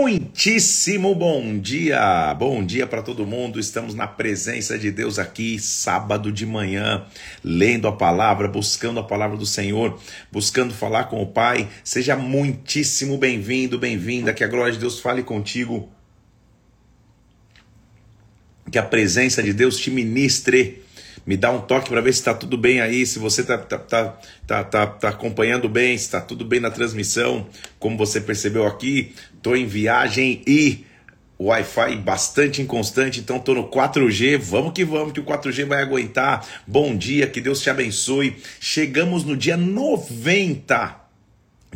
Muitíssimo bom dia, bom dia para todo mundo. Estamos na presença de Deus aqui, sábado de manhã, lendo a palavra, buscando a palavra do Senhor, buscando falar com o Pai. Seja muitíssimo bem-vindo, bem-vinda. Que a glória de Deus fale contigo. Que a presença de Deus te ministre me dá um toque para ver se está tudo bem aí, se você está tá, tá, tá, tá, tá acompanhando bem, se está tudo bem na transmissão. Como você percebeu aqui, estou em viagem e Wi-Fi bastante inconstante, então estou no 4G. Vamos que vamos, que o 4G vai aguentar. Bom dia, que Deus te abençoe. Chegamos no dia 90,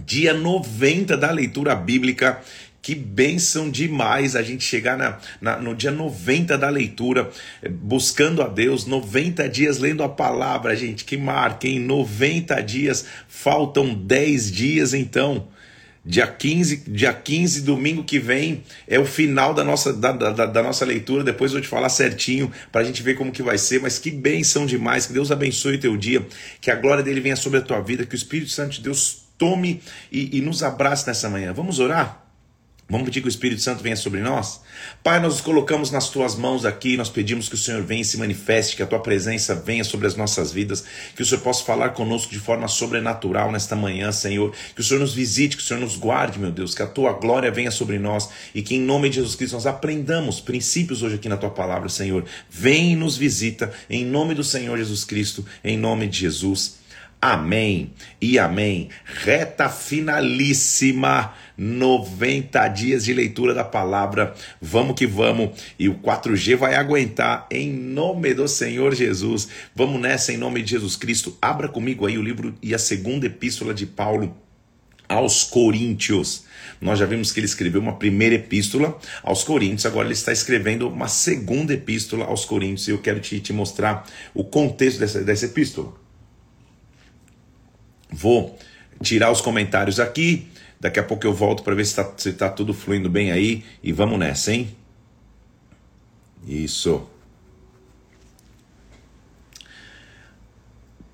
dia 90 da leitura bíblica. Que bênção demais a gente chegar na, na, no dia 90 da leitura, eh, buscando a Deus, 90 dias lendo a palavra, gente. Que marca, em 90 dias, faltam 10 dias então. Dia 15, dia 15, domingo que vem, é o final da nossa, da, da, da nossa leitura. Depois eu vou te falar certinho para a gente ver como que vai ser. Mas que bênção demais. Que Deus abençoe o teu dia. Que a glória dele venha sobre a tua vida. Que o Espírito Santo de Deus tome e, e nos abrace nessa manhã. Vamos orar? Vamos pedir que o Espírito Santo venha sobre nós? Pai, nós nos colocamos nas tuas mãos aqui, nós pedimos que o Senhor venha e se manifeste, que a tua presença venha sobre as nossas vidas, que o Senhor possa falar conosco de forma sobrenatural nesta manhã, Senhor, que o Senhor nos visite, que o Senhor nos guarde, meu Deus, que a tua glória venha sobre nós e que em nome de Jesus Cristo nós aprendamos princípios hoje aqui na tua palavra, Senhor. Vem e nos visita, em nome do Senhor Jesus Cristo, em nome de Jesus. Amém e amém. Reta finalíssima, 90 dias de leitura da palavra. Vamos que vamos. E o 4G vai aguentar em nome do Senhor Jesus. Vamos nessa em nome de Jesus Cristo. Abra comigo aí o livro e a segunda epístola de Paulo aos Coríntios. Nós já vimos que ele escreveu uma primeira epístola aos Coríntios, agora ele está escrevendo uma segunda epístola aos Coríntios e eu quero te, te mostrar o contexto dessa, dessa epístola. Vou tirar os comentários aqui. Daqui a pouco eu volto para ver se está se tá tudo fluindo bem aí. E vamos nessa, hein? Isso.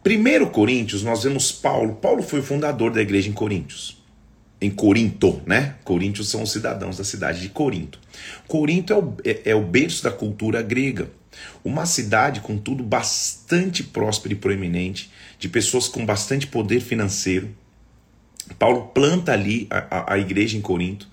1 Coríntios, nós vemos Paulo. Paulo foi o fundador da igreja em Coríntios. Em Corinto, né? Coríntios são os cidadãos da cidade de Corinto. Corinto é o, é, é o berço da cultura grega. Uma cidade, contudo, bastante próspera e proeminente, de pessoas com bastante poder financeiro. Paulo planta ali a, a, a igreja em Corinto.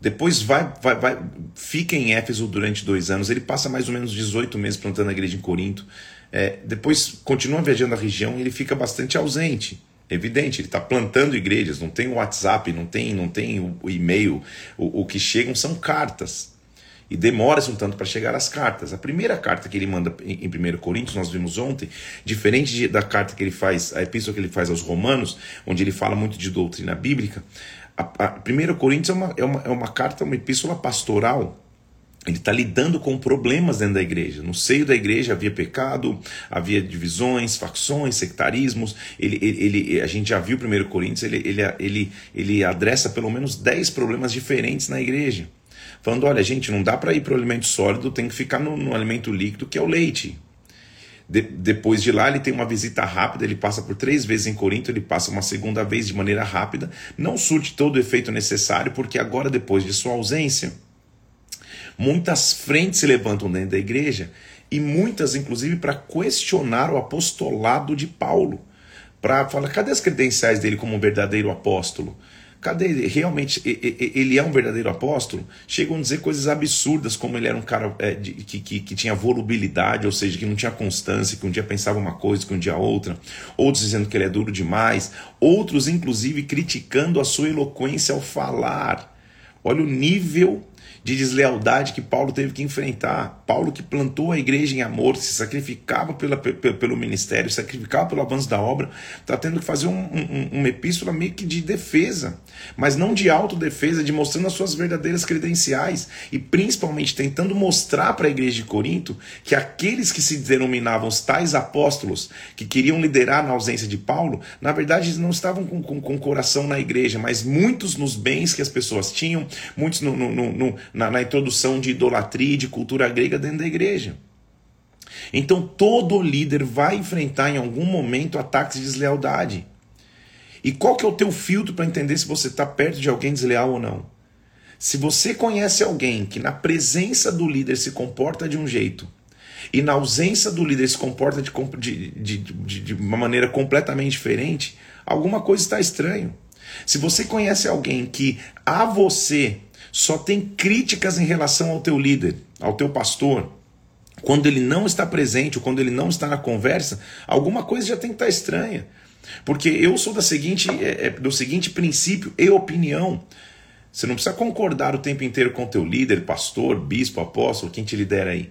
Depois vai, vai, vai, fica em Éfeso durante dois anos. Ele passa mais ou menos 18 meses plantando a igreja em Corinto. É, depois continua viajando a região e ele fica bastante ausente. Evidente, ele está plantando igrejas, não tem o WhatsApp, não tem, não tem o, o e-mail. O, o que chegam são cartas. E demora-se um tanto para chegar às cartas. A primeira carta que ele manda em 1 Coríntios, nós vimos ontem, diferente da carta que ele faz, a epístola que ele faz aos Romanos, onde ele fala muito de doutrina bíblica, a, a 1 Coríntios é uma, é, uma, é uma carta, uma epístola pastoral. Ele está lidando com problemas dentro da igreja. No seio da igreja havia pecado, havia divisões, facções, sectarismos. Ele, ele, ele a gente já viu 1 Coríntios, ele, ele, ele, ele adressa pelo menos 10 problemas diferentes na igreja falando: olha, gente, não dá para ir para o alimento sólido, tem que ficar no, no alimento líquido, que é o leite. De, depois de lá, ele tem uma visita rápida, ele passa por três vezes em Corinto, ele passa uma segunda vez de maneira rápida, não surte todo o efeito necessário, porque agora, depois de sua ausência, muitas frentes se levantam dentro da igreja e muitas, inclusive, para questionar o apostolado de Paulo. Para falar, cadê as credenciais dele como um verdadeiro apóstolo? Cadê ele? Realmente ele é um verdadeiro apóstolo? Chegam a dizer coisas absurdas, como ele era um cara é, de, que, que, que, tinha volubilidade, ou seja, que não tinha constância, que um dia pensava uma coisa, que um dia outra. Outros dizendo que ele é duro demais. Outros, inclusive, criticando a sua eloquência ao falar. Olha o nível de deslealdade que Paulo teve que enfrentar. Paulo que plantou a igreja em amor, se sacrificava pela, pelo ministério, sacrificava pelo avanço da obra, está tendo que fazer um, um, uma epístola meio que de defesa, mas não de autodefesa, de mostrando as suas verdadeiras credenciais e principalmente tentando mostrar para a igreja de Corinto que aqueles que se denominavam os tais apóstolos, que queriam liderar na ausência de Paulo, na verdade não estavam com, com, com coração na igreja, mas muitos nos bens que as pessoas tinham, muitos no, no, no, na, na introdução de idolatria e de cultura grega dentro da igreja. Então todo líder vai enfrentar em algum momento ataques de deslealdade. E qual que é o teu filtro para entender se você está perto de alguém desleal ou não? Se você conhece alguém que na presença do líder se comporta de um jeito e na ausência do líder se comporta de, de, de, de uma maneira completamente diferente, alguma coisa está estranho. Se você conhece alguém que a você só tem críticas em relação ao teu líder, ao teu pastor, quando ele não está presente ou quando ele não está na conversa, alguma coisa já tem que estar estranha. Porque eu sou da seguinte, é, é, do seguinte princípio e opinião. Você não precisa concordar o tempo inteiro com o teu líder, pastor, bispo, apóstolo, quem te lidera aí.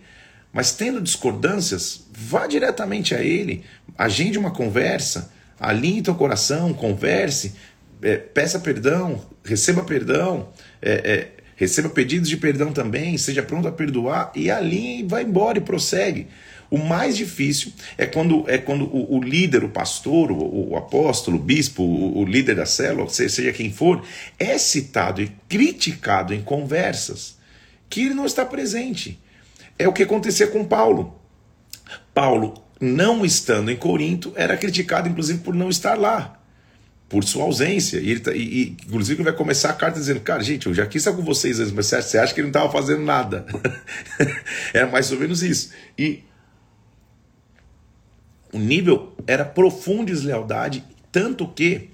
Mas tendo discordâncias, vá diretamente a ele, agende uma conversa, alinhe teu coração, converse, é, peça perdão, receba perdão, é, é, receba pedidos de perdão também, seja pronto a perdoar e alinhe, vai embora e prossegue. O mais difícil é quando, é quando o, o líder, o pastor, o, o apóstolo, o bispo, o, o, líder da célula, seja quem for, é citado e criticado em conversas que ele não está presente. É o que acontecia com Paulo. Paulo, não estando em Corinto, era criticado inclusive por não estar lá por sua ausência. E, ele, tá, e, e inclusive, vai começar a carta dizendo: Cara, gente, eu já quis estar com vocês, mas você acha que ele não estava fazendo nada? é mais ou menos isso. E o nível era profunda deslealdade, tanto que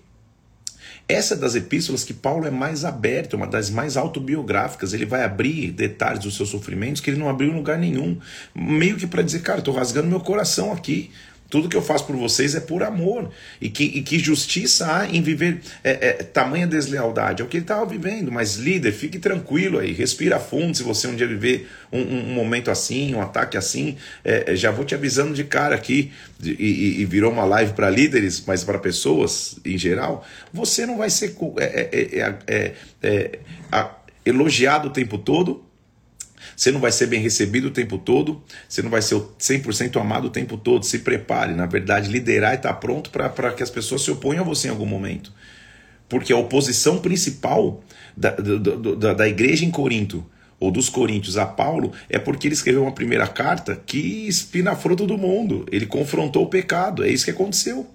essa é das epístolas que Paulo é mais aberto, uma das mais autobiográficas. Ele vai abrir detalhes dos seus sofrimentos que ele não abriu em lugar nenhum. Meio que para dizer, cara, estou rasgando meu coração aqui. Tudo que eu faço por vocês é por amor. E que, e que justiça há em viver é, é, tamanha deslealdade? É o que ele estava vivendo. Mas, líder, fique tranquilo aí, respira fundo. Se você um dia viver um, um momento assim, um ataque assim, é, é já vou te avisando de cara aqui. E, e, e virou uma live para líderes, mas para pessoas em geral. Você não vai ser é, é, elogiado o tempo todo você não vai ser bem recebido o tempo todo, você não vai ser 100% amado o tempo todo. Se prepare, na verdade, liderar e estar tá pronto para que as pessoas se oponham a você em algum momento. Porque a oposição principal da, da, da igreja em Corinto, ou dos coríntios a Paulo, é porque ele escreveu uma primeira carta que espinafrou todo mundo. Ele confrontou o pecado. É isso que aconteceu.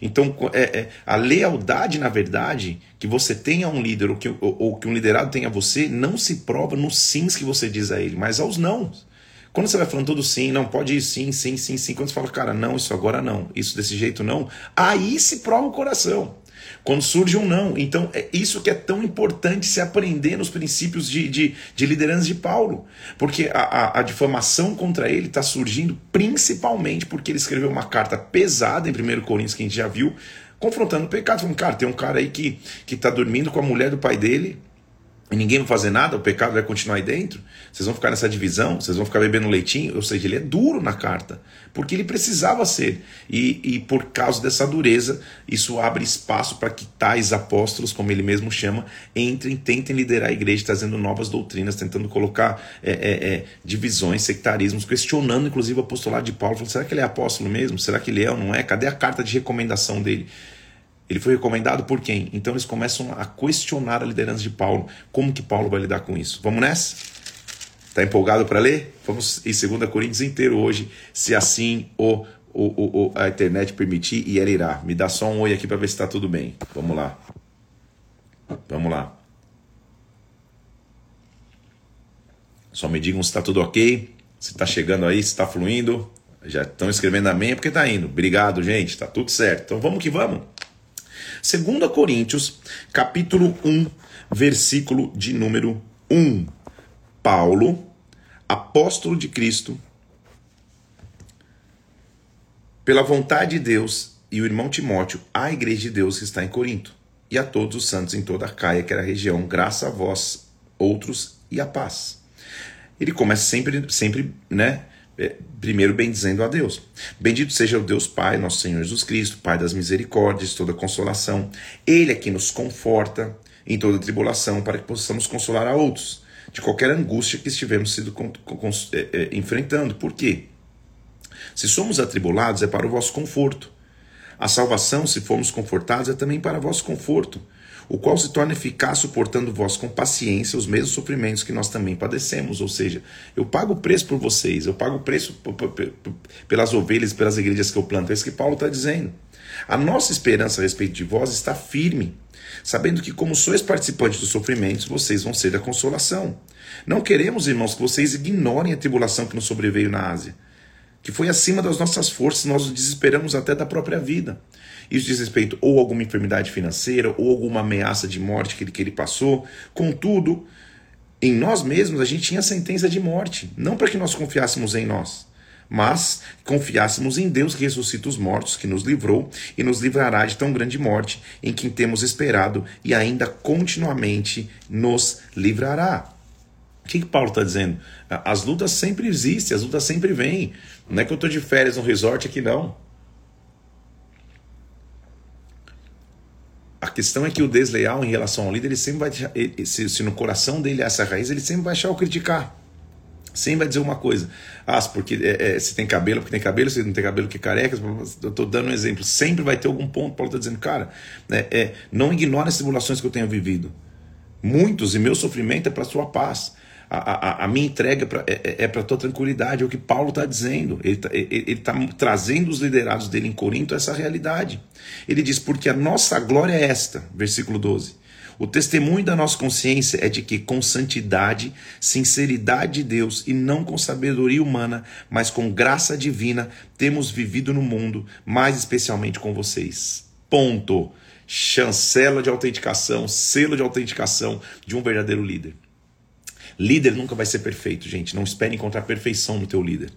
Então, é, é, a lealdade, na verdade, que você tenha um líder ou que, ou, ou que um liderado tenha você, não se prova nos sims que você diz a ele, mas aos não. Quando você vai falando todo sim, não, pode ir sim, sim, sim, sim. Quando você fala, cara, não, isso agora não, isso desse jeito não, aí se prova o coração. Quando surge um não. Então, é isso que é tão importante se aprender nos princípios de, de, de liderança de Paulo. Porque a, a, a difamação contra ele está surgindo principalmente porque ele escreveu uma carta pesada em 1 Coríntios, que a gente já viu, confrontando o pecado. Falando, cara, tem um cara aí que está dormindo com a mulher do pai dele e ninguém vai fazer nada, o pecado vai continuar aí dentro, vocês vão ficar nessa divisão, vocês vão ficar bebendo leitinho, ou seja, ele é duro na carta, porque ele precisava ser, e, e por causa dessa dureza, isso abre espaço para que tais apóstolos, como ele mesmo chama, entrem, tentem liderar a igreja, trazendo novas doutrinas, tentando colocar é, é, é, divisões, sectarismos, questionando inclusive o apostolado de Paulo, falando, será que ele é apóstolo mesmo? Será que ele é ou não é? Cadê a carta de recomendação dele? Ele foi recomendado por quem? Então eles começam a questionar a liderança de Paulo. Como que Paulo vai lidar com isso? Vamos nessa? Está empolgado para ler? Vamos em 2 Coríntios inteiro hoje, se assim o, o, o, a internet permitir e ela irá. Me dá só um oi aqui para ver se está tudo bem. Vamos lá. Vamos lá. Só me digam se está tudo ok, se está chegando aí, se está fluindo. Já estão escrevendo amém porque está indo. Obrigado, gente. Está tudo certo. Então vamos que vamos. 2 Coríntios, capítulo 1, versículo de número 1. Paulo, apóstolo de Cristo, pela vontade de Deus, e o irmão Timóteo, à igreja de Deus que está em Corinto, e a todos os santos em toda a Caia, que era a região, graça a vós, outros, e a paz. Ele começa sempre, sempre, né, é, primeiro bendizendo a Deus. Bendito seja o Deus Pai, nosso Senhor Jesus Cristo, Pai das misericórdias, toda consolação. Ele é que nos conforta em toda tribulação, para que possamos consolar a outros de qualquer angústia que estivemos sido, é, é, enfrentando. Por quê? Se somos atribulados, é para o vosso conforto. A salvação, se formos confortados, é também para o vosso conforto o qual se torna eficaz suportando vós com paciência os mesmos sofrimentos que nós também padecemos. Ou seja, eu pago o preço por vocês, eu pago o preço pelas ovelhas, pelas igrejas que eu planto. É isso que Paulo está dizendo. A nossa esperança a respeito de vós está firme, sabendo que, como sois participantes dos sofrimentos, vocês vão ser da consolação. Não queremos, irmãos, que vocês ignorem a tribulação que nos sobreveio na Ásia, que foi acima das nossas forças, nós nos desesperamos até da própria vida. Isso diz respeito ou a alguma enfermidade financeira, ou alguma ameaça de morte que ele, que ele passou. Contudo, em nós mesmos a gente tinha sentença de morte, não para que nós confiássemos em nós, mas confiássemos em Deus que ressuscita os mortos, que nos livrou e nos livrará de tão grande morte, em quem temos esperado e ainda continuamente nos livrará. O que, que Paulo está dizendo? As lutas sempre existem, as lutas sempre vêm. Não é que eu estou de férias no resort aqui, não. A questão é que o desleal em relação ao líder, ele sempre vai. Se, se no coração dele é essa raiz, ele sempre vai achar o criticar. Sempre vai dizer uma coisa. Ah, porque é, é, se tem cabelo, porque tem cabelo, se não tem cabelo, que careca. Eu estou dando um exemplo. Sempre vai ter algum ponto. Paulo está dizendo, cara, né, é, não ignore as tribulações que eu tenho vivido. Muitos, e meu sofrimento é para sua paz a, a, a minha entrega pra, é, é, é para tua tranquilidade, é o que Paulo está dizendo. Ele está tá trazendo os liderados dele em Corinto essa realidade. Ele diz: Porque a nossa glória é esta, versículo 12. O testemunho da nossa consciência é de que, com santidade, sinceridade de Deus e não com sabedoria humana, mas com graça divina, temos vivido no mundo, mais especialmente com vocês. Ponto. Chancela de autenticação, selo de autenticação de um verdadeiro líder. Líder nunca vai ser perfeito, gente. Não espere encontrar perfeição no teu líder.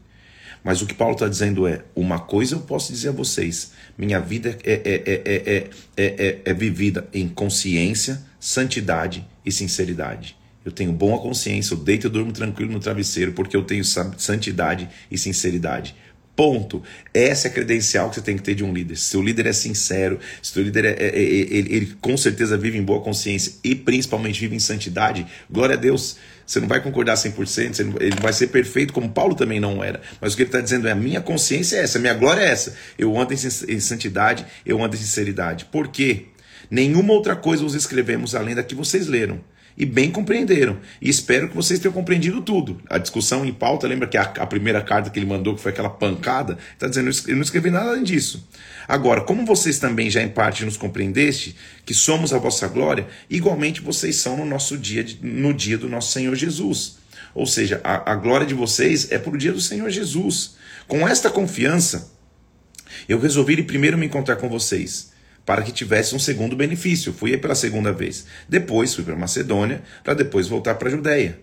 Mas o que Paulo está dizendo é: uma coisa eu posso dizer a vocês, minha vida é, é, é, é, vivida em consciência, santidade e sinceridade. Eu tenho boa consciência, eu deito e durmo tranquilo no travesseiro porque eu tenho santidade e sinceridade. Ponto. Essa é a credencial que você tem que ter de um líder. Se seu líder é sincero, se seu líder é, é, é, ele, ele, com certeza vive em boa consciência e principalmente vive em santidade, glória a Deus. Você não vai concordar 100%, você não, ele vai ser perfeito como Paulo também não era. Mas o que ele está dizendo é: a minha consciência é essa, a minha glória é essa. Eu ando em santidade, eu ando em sinceridade. Por quê? Nenhuma outra coisa os escrevemos além da que vocês leram e bem compreenderam. E espero que vocês tenham compreendido tudo. A discussão em pauta, lembra que a, a primeira carta que ele mandou, que foi aquela pancada, está dizendo: eu não escrevi nada além disso. Agora, como vocês também já em parte nos compreendeste, que somos a vossa glória, igualmente vocês são no nosso dia, no dia do nosso Senhor Jesus. Ou seja, a, a glória de vocês é para o dia do Senhor Jesus. Com esta confiança, eu resolvi ir primeiro me encontrar com vocês para que tivesse um segundo benefício. Fui pela segunda vez. Depois fui para Macedônia, para depois voltar para a Judéia.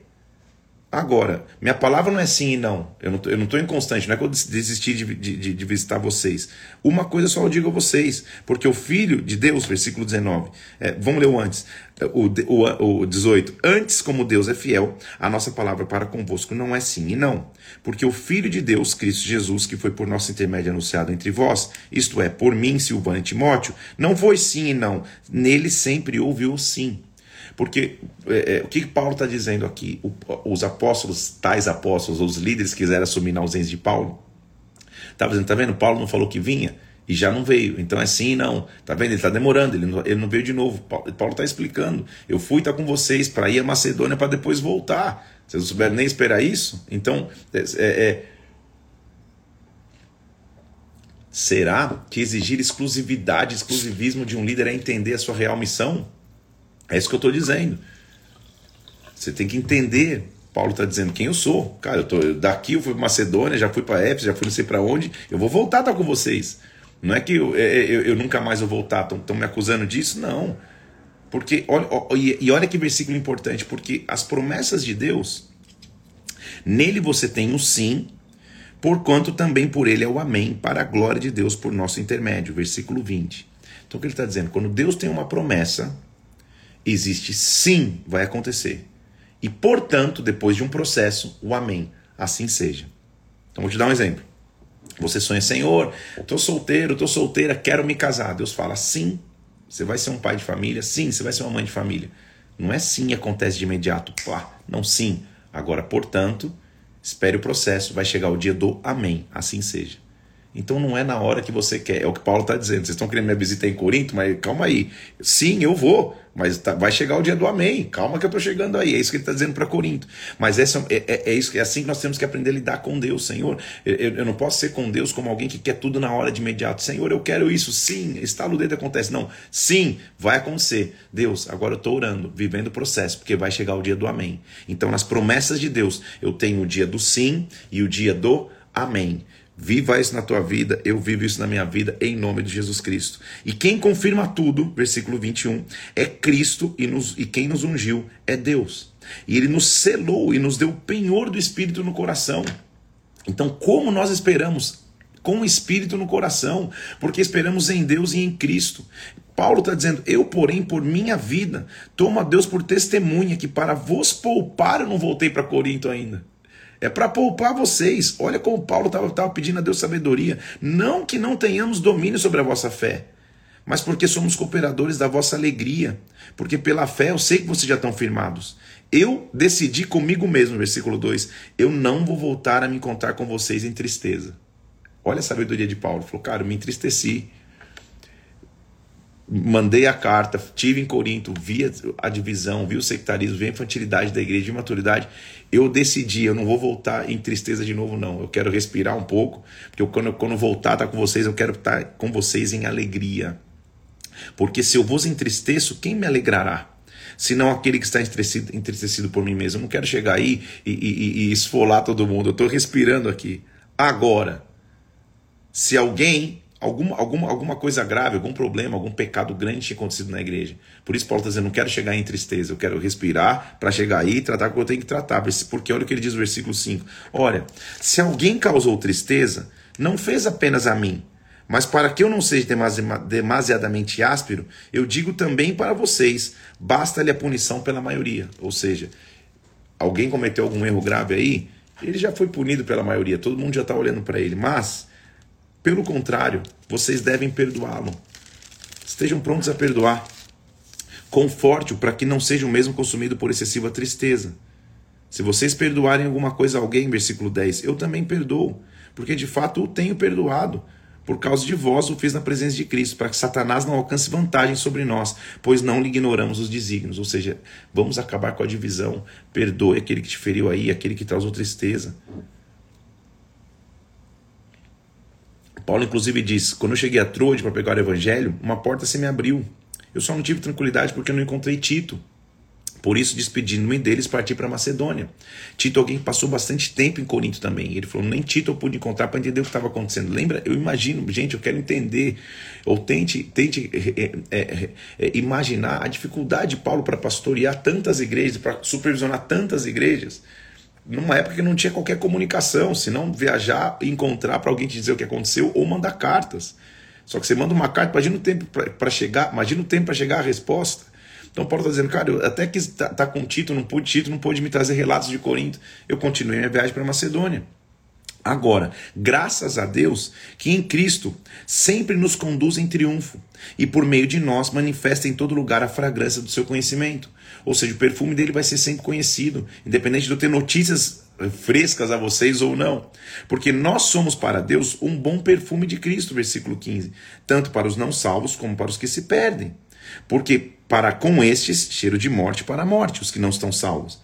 Agora, minha palavra não é sim e não. Eu não estou inconstante, não é que eu desisti de, de, de, visitar vocês. Uma coisa só eu digo a vocês, porque o Filho de Deus, versículo 19, é, vamos ler o antes, o, o, o 18. Antes, como Deus é fiel, a nossa palavra para convosco não é sim e não. Porque o Filho de Deus, Cristo Jesus, que foi por nosso intermédio anunciado entre vós, isto é, por mim, Silvano e Timóteo, não foi sim e não. Nele sempre houve o sim. Porque é, é, o que Paulo está dizendo aqui? O, os apóstolos, tais apóstolos, os líderes quiseram assumir na ausência de Paulo. Tá dizendo, tá vendo? Paulo não falou que vinha e já não veio. Então é sim não. Tá vendo? Ele está demorando, ele não, ele não veio de novo. Paulo está explicando. Eu fui estar tá com vocês para ir a Macedônia para depois voltar. Vocês não souberam nem esperar isso? Então, é, é, é Será que exigir exclusividade, exclusivismo de um líder é entender a sua real missão? É isso que eu estou dizendo. Você tem que entender. Paulo está dizendo quem eu sou. Cara, eu tô daqui, eu fui para Macedônia, já fui para Éfeso, já fui não sei para onde. Eu vou voltar a estar com vocês. Não é que eu, é, é, eu, eu nunca mais vou voltar. Estão me acusando disso? Não. Porque olha, e olha que versículo importante, porque as promessas de Deus, nele você tem o sim, porquanto também por ele é o amém, para a glória de Deus por nosso intermédio. Versículo 20. Então o que ele está dizendo? Quando Deus tem uma promessa, existe sim, vai acontecer. E, portanto, depois de um processo, o amém. Assim seja. Então, vou te dar um exemplo. Você sonha, Senhor, estou solteiro, estou solteira, quero me casar. Deus fala, sim, você vai ser um pai de família, sim, você vai ser uma mãe de família. Não é sim, acontece de imediato, pá, não sim. Agora, portanto, espere o processo, vai chegar o dia do amém, assim seja. Então não é na hora que você quer. É o que Paulo está dizendo. Vocês estão querendo minha visita em Corinto, mas calma aí. Sim, eu vou, mas tá, vai chegar o dia do amém. Calma que eu estou chegando aí. É isso que ele está dizendo para Corinto. Mas essa, é, é, é, isso, é assim que nós temos que aprender a lidar com Deus, Senhor. Eu, eu, não posso ser com Deus como alguém que quer tudo na hora de imediato. Senhor, eu quero isso. Sim, estalo o dedo acontece. Não, sim, vai acontecer. Deus, agora eu estou orando, vivendo o processo, porque vai chegar o dia do amém. Então, nas promessas de Deus, eu tenho o dia do sim e o dia do amém. Viva isso na tua vida, eu vivo isso na minha vida, em nome de Jesus Cristo. E quem confirma tudo, versículo 21, é Cristo e, nos, e quem nos ungiu é Deus. E ele nos selou e nos deu o penhor do Espírito no coração. Então, como nós esperamos? Com o Espírito no coração, porque esperamos em Deus e em Cristo. Paulo está dizendo: Eu, porém, por minha vida, tomo a Deus por testemunha que para vos poupar eu não voltei para Corinto ainda. É para poupar vocês. Olha como Paulo estava pedindo a Deus sabedoria. Não que não tenhamos domínio sobre a vossa fé, mas porque somos cooperadores da vossa alegria. Porque pela fé eu sei que vocês já estão firmados. Eu decidi comigo mesmo, versículo 2, eu não vou voltar a me encontrar com vocês em tristeza. Olha a sabedoria de Paulo. Falou, cara, eu me entristeci mandei a carta, tive em Corinto, vi a divisão, vi o sectarismo, vi a infantilidade da igreja, de maturidade. Eu decidi, eu não vou voltar em tristeza de novo, não. Eu quero respirar um pouco, porque eu, quando, quando voltar estar tá com vocês, eu quero estar com vocês em alegria. Porque se eu vos entristeço, quem me alegrará? Senão aquele que está entristecido, entristecido por mim mesmo. Eu não quero chegar aí e, e, e esfolar todo mundo. Eu estou respirando aqui. Agora, se alguém alguma, alguma, alguma coisa grave, algum problema, algum pecado grande tinha acontecido na igreja. Por isso Paulo está dizendo, não quero chegar em tristeza, eu quero respirar para chegar aí e tratar o que eu tenho que tratar. Porque olha o que ele diz no versículo 5. Olha, se alguém causou tristeza, não fez apenas a mim, mas para que eu não seja demasiadamente áspero, eu digo também para vocês, basta-lhe a punição pela maioria. Ou seja, alguém cometeu algum erro grave aí, ele já foi punido pela maioria, todo mundo já está olhando para ele, mas pelo contrário, vocês devem perdoá-lo. Estejam prontos a perdoar. Conforte-o para que não seja o mesmo consumido por excessiva tristeza. Se vocês perdoarem alguma coisa a alguém, versículo 10, eu também perdoo, porque de fato o tenho perdoado. Por causa de vós o fiz na presença de Cristo, para que Satanás não alcance vantagem sobre nós, pois não lhe ignoramos os desígnios. Ou seja, vamos acabar com a divisão. Perdoe aquele que te feriu aí, aquele que causou tristeza. Paulo, inclusive, diz: Quando eu cheguei a Troade para pegar o evangelho, uma porta se me abriu. Eu só não tive tranquilidade porque eu não encontrei Tito. Por isso, despedindo-me deles, parti para Macedônia. Tito, alguém que passou bastante tempo em Corinto também. Ele falou: nem Tito eu pude encontrar para entender o que estava acontecendo. Lembra? Eu imagino, gente, eu quero entender. Ou tente, tente é, é, é, imaginar a dificuldade de Paulo para pastorear tantas igrejas, para supervisionar tantas igrejas numa época que não tinha qualquer comunicação, senão viajar encontrar para alguém te dizer o que aconteceu ou mandar cartas. Só que você manda uma carta, imagina o tempo para chegar, imagina o tempo para chegar a resposta. Então Paulo está dizendo, cara, eu até que tá, tá com Tito, não pude Tito, não pôde me trazer relatos de Corinto. Eu continuei minha viagem para Macedônia. Agora, graças a Deus que em Cristo sempre nos conduz em triunfo e por meio de nós manifesta em todo lugar a fragrância do seu conhecimento. Ou seja, o perfume dele vai ser sempre conhecido, independente de eu ter notícias frescas a vocês ou não. Porque nós somos para Deus um bom perfume de Cristo, versículo 15, tanto para os não salvos como para os que se perdem. Porque para com estes, cheiro de morte para a morte, os que não estão salvos.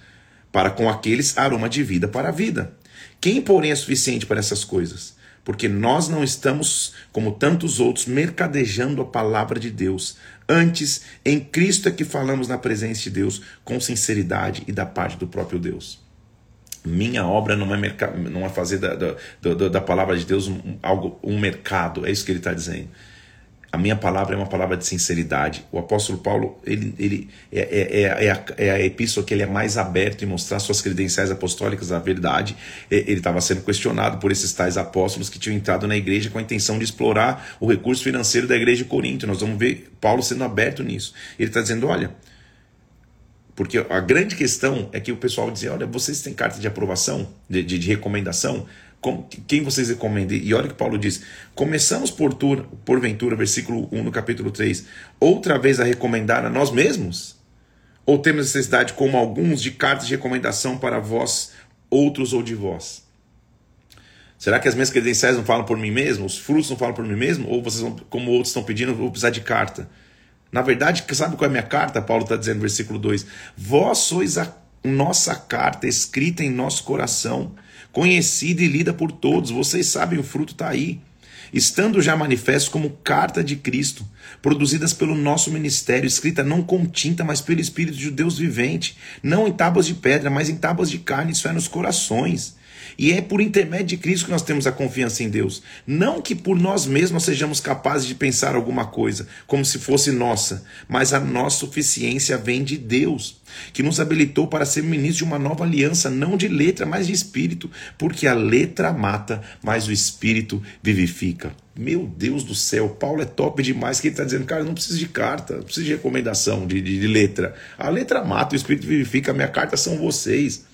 Para com aqueles, aroma de vida para a vida. Quem, porém, é suficiente para essas coisas? Porque nós não estamos, como tantos outros, mercadejando a palavra de Deus. Antes, em Cristo é que falamos na presença de Deus com sinceridade e da parte do próprio Deus. Minha obra não é, não é fazer da, da, da, da palavra de Deus um, algo, um mercado, é isso que ele está dizendo. A minha palavra é uma palavra de sinceridade. O apóstolo Paulo, ele, ele é, é, é, é, a, é a epístola que ele é mais aberto em mostrar suas credenciais apostólicas da verdade. Ele estava sendo questionado por esses tais apóstolos que tinham entrado na igreja com a intenção de explorar o recurso financeiro da igreja de Corinto. Nós vamos ver Paulo sendo aberto nisso. Ele está dizendo: olha, porque a grande questão é que o pessoal dizia: olha, vocês têm carta de aprovação, de, de, de recomendação? Quem vocês recomendam? E olha o que Paulo diz: começamos por porventura, versículo 1 no capítulo 3, outra vez a recomendar a nós mesmos? Ou temos necessidade, como alguns, de cartas de recomendação para vós, outros ou de vós? Será que as minhas credenciais não falam por mim mesmo? Os frutos não falam por mim mesmo? Ou vocês, vão, como outros estão pedindo, vou precisar de carta? Na verdade, sabe qual é a minha carta? Paulo está dizendo versículo 2: Vós sois a nossa carta escrita em nosso coração, conhecida e lida por todos. Vocês sabem, o fruto está aí. Estando já manifesto como carta de Cristo, produzidas pelo nosso ministério, escrita não com tinta, mas pelo Espírito de Deus vivente, não em tábuas de pedra, mas em tábuas de carne, isso é nos corações. E é por intermédio de Cristo que nós temos a confiança em Deus. Não que por nós mesmos sejamos capazes de pensar alguma coisa como se fosse nossa, mas a nossa suficiência vem de Deus, que nos habilitou para ser ministros de uma nova aliança, não de letra, mas de espírito, porque a letra mata, mas o espírito vivifica. Meu Deus do céu, Paulo é top demais que ele está dizendo, cara, não precisa de carta, não precisa de recomendação, de, de, de letra. A letra mata, o espírito vivifica, a minha carta são vocês.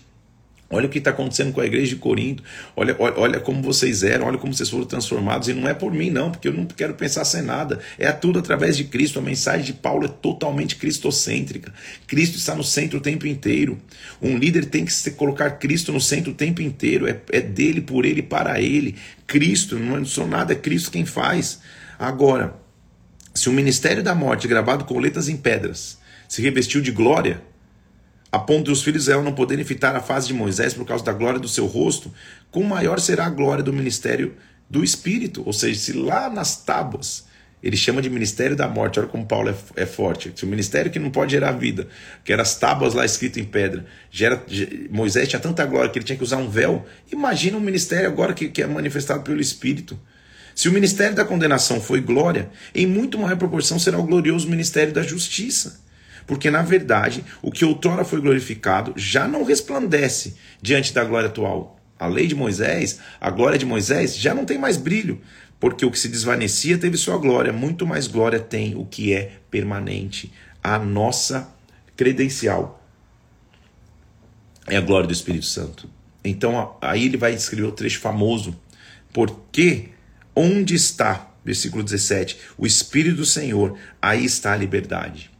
Olha o que está acontecendo com a igreja de Corinto. Olha, olha, olha, como vocês eram, olha como vocês foram transformados. E não é por mim, não, porque eu não quero pensar sem nada. É tudo através de Cristo. A mensagem de Paulo é totalmente cristocêntrica. Cristo está no centro o tempo inteiro. Um líder tem que colocar Cristo no centro o tempo inteiro. É, é dele, por ele, para ele. Cristo, não sou nada, é Cristo quem faz. Agora, se o ministério da morte, gravado com letras em pedras, se revestiu de glória a ponto de os filhos de Israel não poderem fitar a face de Moisés por causa da glória do seu rosto, com maior será a glória do ministério do Espírito. Ou seja, se lá nas tábuas ele chama de ministério da morte, olha como Paulo é, é forte. Se o ministério que não pode gerar vida, que eram as tábuas lá escritas em pedra, gera, Moisés tinha tanta glória que ele tinha que usar um véu. Imagina um ministério agora que, que é manifestado pelo Espírito. Se o ministério da condenação foi glória, em muito maior proporção será o glorioso ministério da justiça. Porque, na verdade, o que outrora foi glorificado já não resplandece diante da glória atual. A lei de Moisés, a glória de Moisés, já não tem mais brilho, porque o que se desvanecia teve sua glória, muito mais glória tem o que é permanente. A nossa credencial é a glória do Espírito Santo. Então, aí ele vai escrever o trecho famoso, porque onde está, versículo 17, o Espírito do Senhor, aí está a liberdade.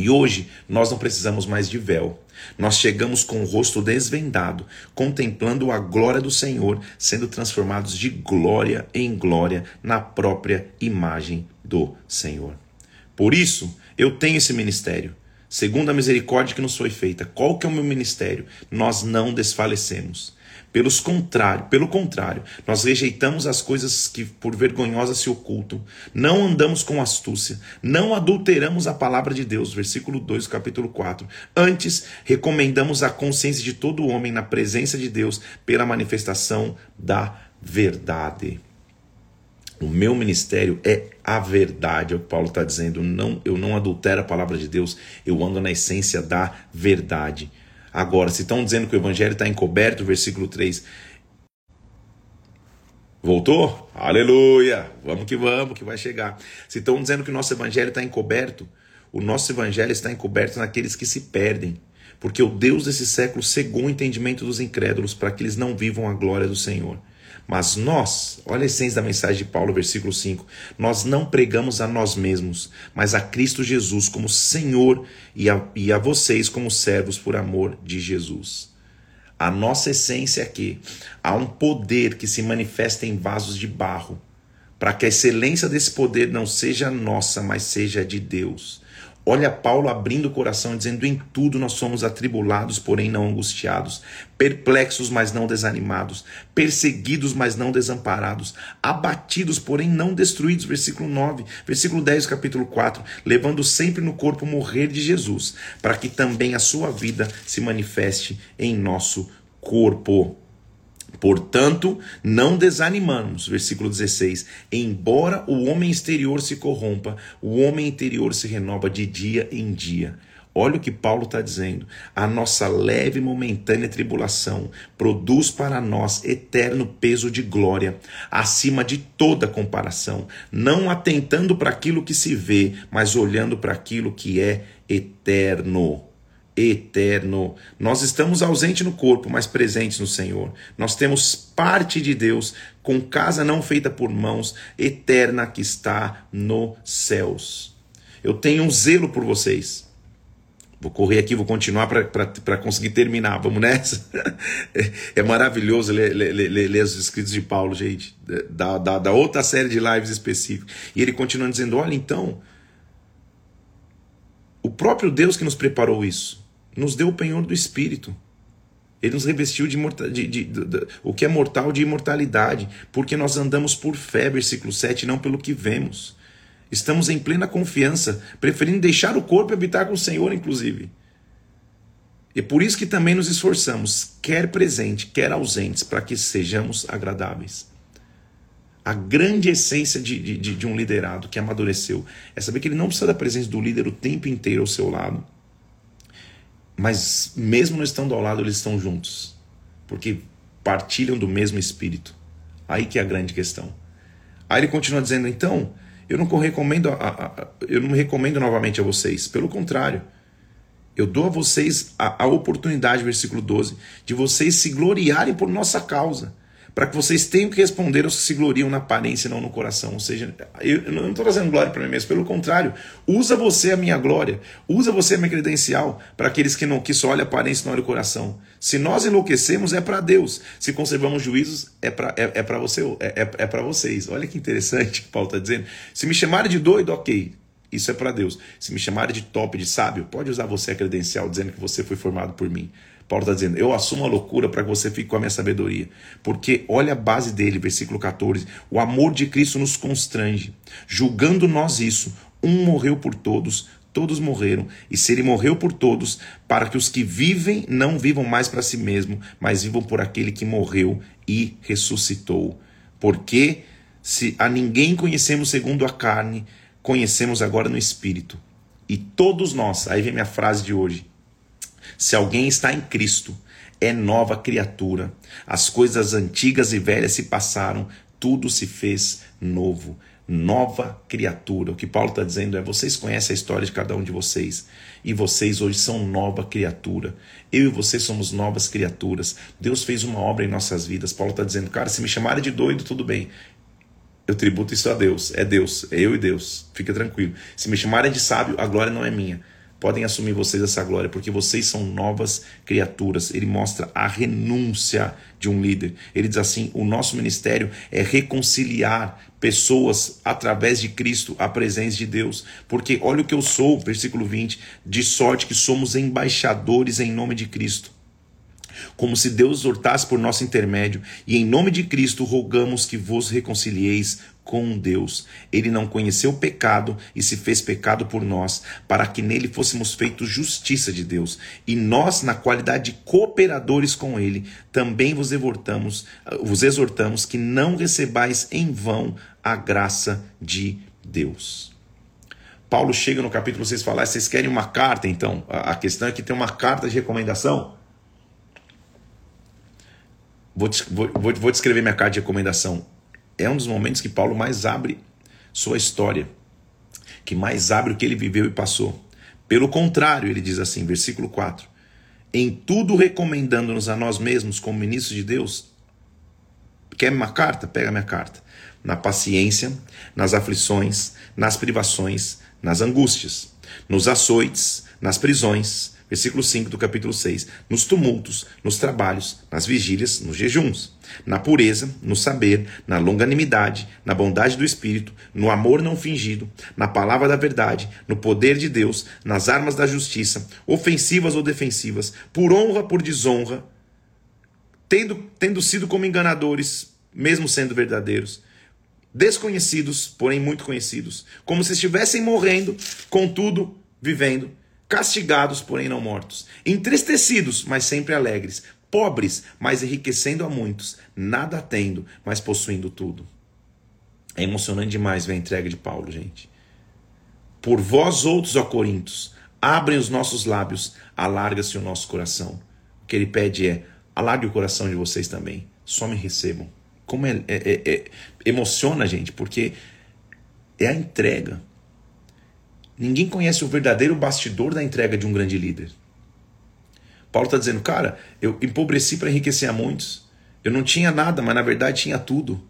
E hoje nós não precisamos mais de véu. Nós chegamos com o rosto desvendado, contemplando a glória do Senhor, sendo transformados de glória em glória na própria imagem do Senhor. Por isso, eu tenho esse ministério. Segundo a misericórdia que nos foi feita, qual que é o meu ministério? Nós não desfalecemos. Pelos contrário, pelo contrário, nós rejeitamos as coisas que por vergonhosas se ocultam, não andamos com astúcia, não adulteramos a palavra de Deus, versículo 2 do capítulo 4. Antes, recomendamos a consciência de todo homem na presença de Deus pela manifestação da verdade. O meu ministério é a verdade, é o Paulo está dizendo. Não, eu não adultero a palavra de Deus, eu ando na essência da verdade. Agora, se estão dizendo que o evangelho está encoberto, versículo 3. Voltou? Aleluia! Vamos que vamos, que vai chegar. Se estão dizendo que o nosso evangelho está encoberto, o nosso evangelho está encoberto naqueles que se perdem. Porque o Deus desse século cegou o entendimento dos incrédulos para que eles não vivam a glória do Senhor. Mas nós, olha a essência da mensagem de Paulo, versículo 5, nós não pregamos a nós mesmos, mas a Cristo Jesus como Senhor e a, e a vocês como servos por amor de Jesus. A nossa essência é que há um poder que se manifesta em vasos de barro, para que a excelência desse poder não seja nossa, mas seja de Deus. Olha Paulo abrindo o coração, dizendo: Em tudo nós somos atribulados, porém não angustiados, perplexos, mas não desanimados, perseguidos, mas não desamparados, abatidos, porém não destruídos. Versículo 9, versículo 10, capítulo 4. Levando sempre no corpo morrer de Jesus, para que também a sua vida se manifeste em nosso corpo. Portanto, não desanimamos, versículo 16. Embora o homem exterior se corrompa, o homem interior se renova de dia em dia. Olha o que Paulo está dizendo. A nossa leve e momentânea tribulação produz para nós eterno peso de glória, acima de toda comparação, não atentando para aquilo que se vê, mas olhando para aquilo que é eterno eterno. Nós estamos ausentes no corpo, mas presentes no Senhor. Nós temos parte de Deus, com casa não feita por mãos, eterna que está nos céus. Eu tenho um zelo por vocês. Vou correr aqui, vou continuar para conseguir terminar. Vamos nessa? É, maravilhoso ler, ler, ler, ler, os escritos de Paulo, gente, da, da, da outra série de lives específicas. E ele continua dizendo: olha, então, o próprio Deus que nos preparou isso, nos deu o penhor do Espírito. Ele nos revestiu de, de, de, de, o que é mortal de imortalidade, porque nós andamos por fé, versículo 7, não pelo que vemos. Estamos em plena confiança, preferindo deixar o corpo e habitar com o Senhor, inclusive. E por isso que também nos esforçamos, quer presente, quer ausentes, para que sejamos agradáveis. A grande essência de, de, de um liderado que amadureceu é saber que ele não precisa da presença do líder o tempo inteiro ao seu lado, mas mesmo não estando ao lado, eles estão juntos, porque partilham do mesmo espírito. Aí que é a grande questão. Aí ele continua dizendo, então, eu não recomendo, a, a, eu não recomendo novamente a vocês. Pelo contrário, eu dou a vocês a, a oportunidade, versículo 12, de vocês se gloriarem por nossa causa para que vocês tenham que responder aos que se gloriam na aparência e não no coração. Ou seja, eu não estou trazendo glória para mim mesmo, pelo contrário, usa você a minha glória, usa você a minha credencial para aqueles que não que só olham a aparência e não olham o coração. Se nós enlouquecemos, é para Deus. Se conservamos juízos, é para é, é você, é, é, é para vocês. Olha que interessante que Paulo está dizendo. Se me chamarem de doido, ok. Isso é para Deus. Se me chamarem de top, de sábio, pode usar você a credencial dizendo que você foi formado por mim. Paulo está dizendo: Eu assumo a loucura para que você fique com a minha sabedoria. Porque olha a base dele, versículo 14: O amor de Cristo nos constrange. Julgando nós isso, um morreu por todos, todos morreram. E se ele morreu por todos, para que os que vivem não vivam mais para si mesmo, mas vivam por aquele que morreu e ressuscitou. Porque se a ninguém conhecemos segundo a carne, conhecemos agora no espírito. E todos nós, aí vem minha frase de hoje, se alguém está em Cristo, é nova criatura. As coisas antigas e velhas se passaram, tudo se fez novo. Nova criatura. O que Paulo está dizendo é: vocês conhecem a história de cada um de vocês e vocês hoje são nova criatura. Eu e você somos novas criaturas. Deus fez uma obra em nossas vidas. Paulo está dizendo: cara, se me chamarem de doido, tudo bem. Eu tributo isso a Deus. É Deus, é eu e Deus. Fica tranquilo. Se me chamarem de sábio, a glória não é minha podem assumir vocês essa glória, porque vocês são novas criaturas. Ele mostra a renúncia de um líder. Ele diz assim: o nosso ministério é reconciliar pessoas através de Cristo à presença de Deus. Porque olha o que eu sou, versículo 20, de sorte que somos embaixadores em nome de Cristo. Como se Deus exortasse por nosso intermédio, e em nome de Cristo rogamos que vos reconcilieis com Deus. Ele não conheceu o pecado e se fez pecado por nós, para que nele fôssemos feitos justiça de Deus. E nós, na qualidade de cooperadores com ele, também vos exortamos, vos exortamos que não recebais em vão a graça de Deus. Paulo chega no capítulo 6 e fala: vocês querem uma carta, então? A questão é que tem uma carta de recomendação. Vou, vou, vou descrever minha carta de recomendação é um dos momentos que Paulo mais abre sua história, que mais abre o que ele viveu e passou. Pelo contrário, ele diz assim, versículo 4: Em tudo recomendando-nos a nós mesmos como ministros de Deus. Quer uma carta? Pega minha carta. Na paciência, nas aflições, nas privações, nas angústias, nos açoites, nas prisões, versículo 5 do capítulo 6, nos tumultos, nos trabalhos, nas vigílias, nos jejuns, na pureza, no saber, na longanimidade, na bondade do Espírito, no amor não fingido, na palavra da verdade, no poder de Deus, nas armas da justiça, ofensivas ou defensivas, por honra, por desonra, tendo, tendo sido como enganadores, mesmo sendo verdadeiros, desconhecidos, porém muito conhecidos, como se estivessem morrendo, contudo vivendo castigados, porém não mortos, entristecidos, mas sempre alegres, pobres, mas enriquecendo a muitos, nada tendo, mas possuindo tudo. É emocionante demais ver a entrega de Paulo, gente. Por vós outros, ó Coríntios, abrem os nossos lábios, alarga-se o nosso coração. O que ele pede é: alargue o coração de vocês também, só me recebam. Como é, é, é, é emociona gente, porque é a entrega. Ninguém conhece o verdadeiro bastidor da entrega de um grande líder. Paulo está dizendo, cara, eu empobreci para enriquecer a muitos. Eu não tinha nada, mas na verdade tinha tudo.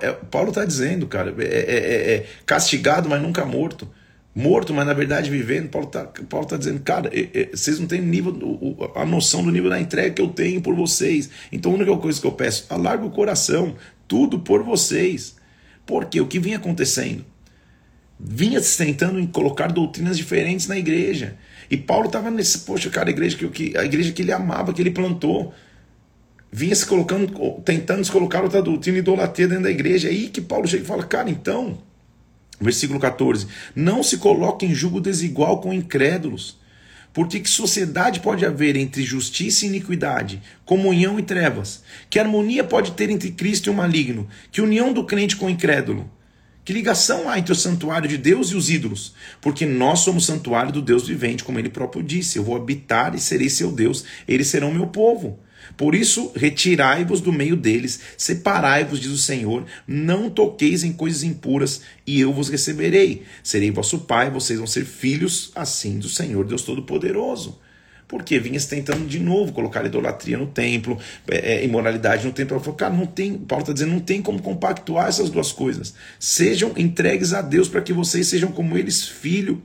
É, Paulo está dizendo, cara, é, é, é, é, castigado, mas nunca morto. morto, mas na verdade vivendo. Paulo está Paulo tá dizendo, cara, vocês não têm nível, a noção do nível da entrega que eu tenho por vocês. Então a única coisa que eu peço, alarga o coração, tudo por vocês. Porque o que vinha acontecendo? Vinha tentando colocar doutrinas diferentes na igreja. E Paulo estava nesse, poxa, cara, a igreja que, a igreja que ele amava, que ele plantou, vinha se colocando, tentando se colocar outra doutrina idolatria dentro da igreja. É aí que Paulo chega e fala, cara, então, Versículo 14: Não se coloque em julgo desigual com incrédulos. Porque que sociedade pode haver entre justiça e iniquidade, comunhão e trevas? Que harmonia pode ter entre Cristo e o maligno? Que união do crente com o incrédulo? Que ligação há entre o santuário de Deus e os ídolos? Porque nós somos santuário do Deus vivente, como ele próprio disse: Eu vou habitar e serei seu Deus, eles serão meu povo. Por isso, retirai-vos do meio deles, separai-vos, diz o Senhor, não toqueis em coisas impuras, e eu vos receberei. Serei vosso pai, vocês vão ser filhos, assim do Senhor Deus Todo-Poderoso. Porque vinhas tentando de novo colocar idolatria no templo, é, é imoralidade no templo. Ela falou, cara, não tem, Paulo está dizendo, não tem como compactuar essas duas coisas. Sejam entregues a Deus para que vocês sejam como eles, filho.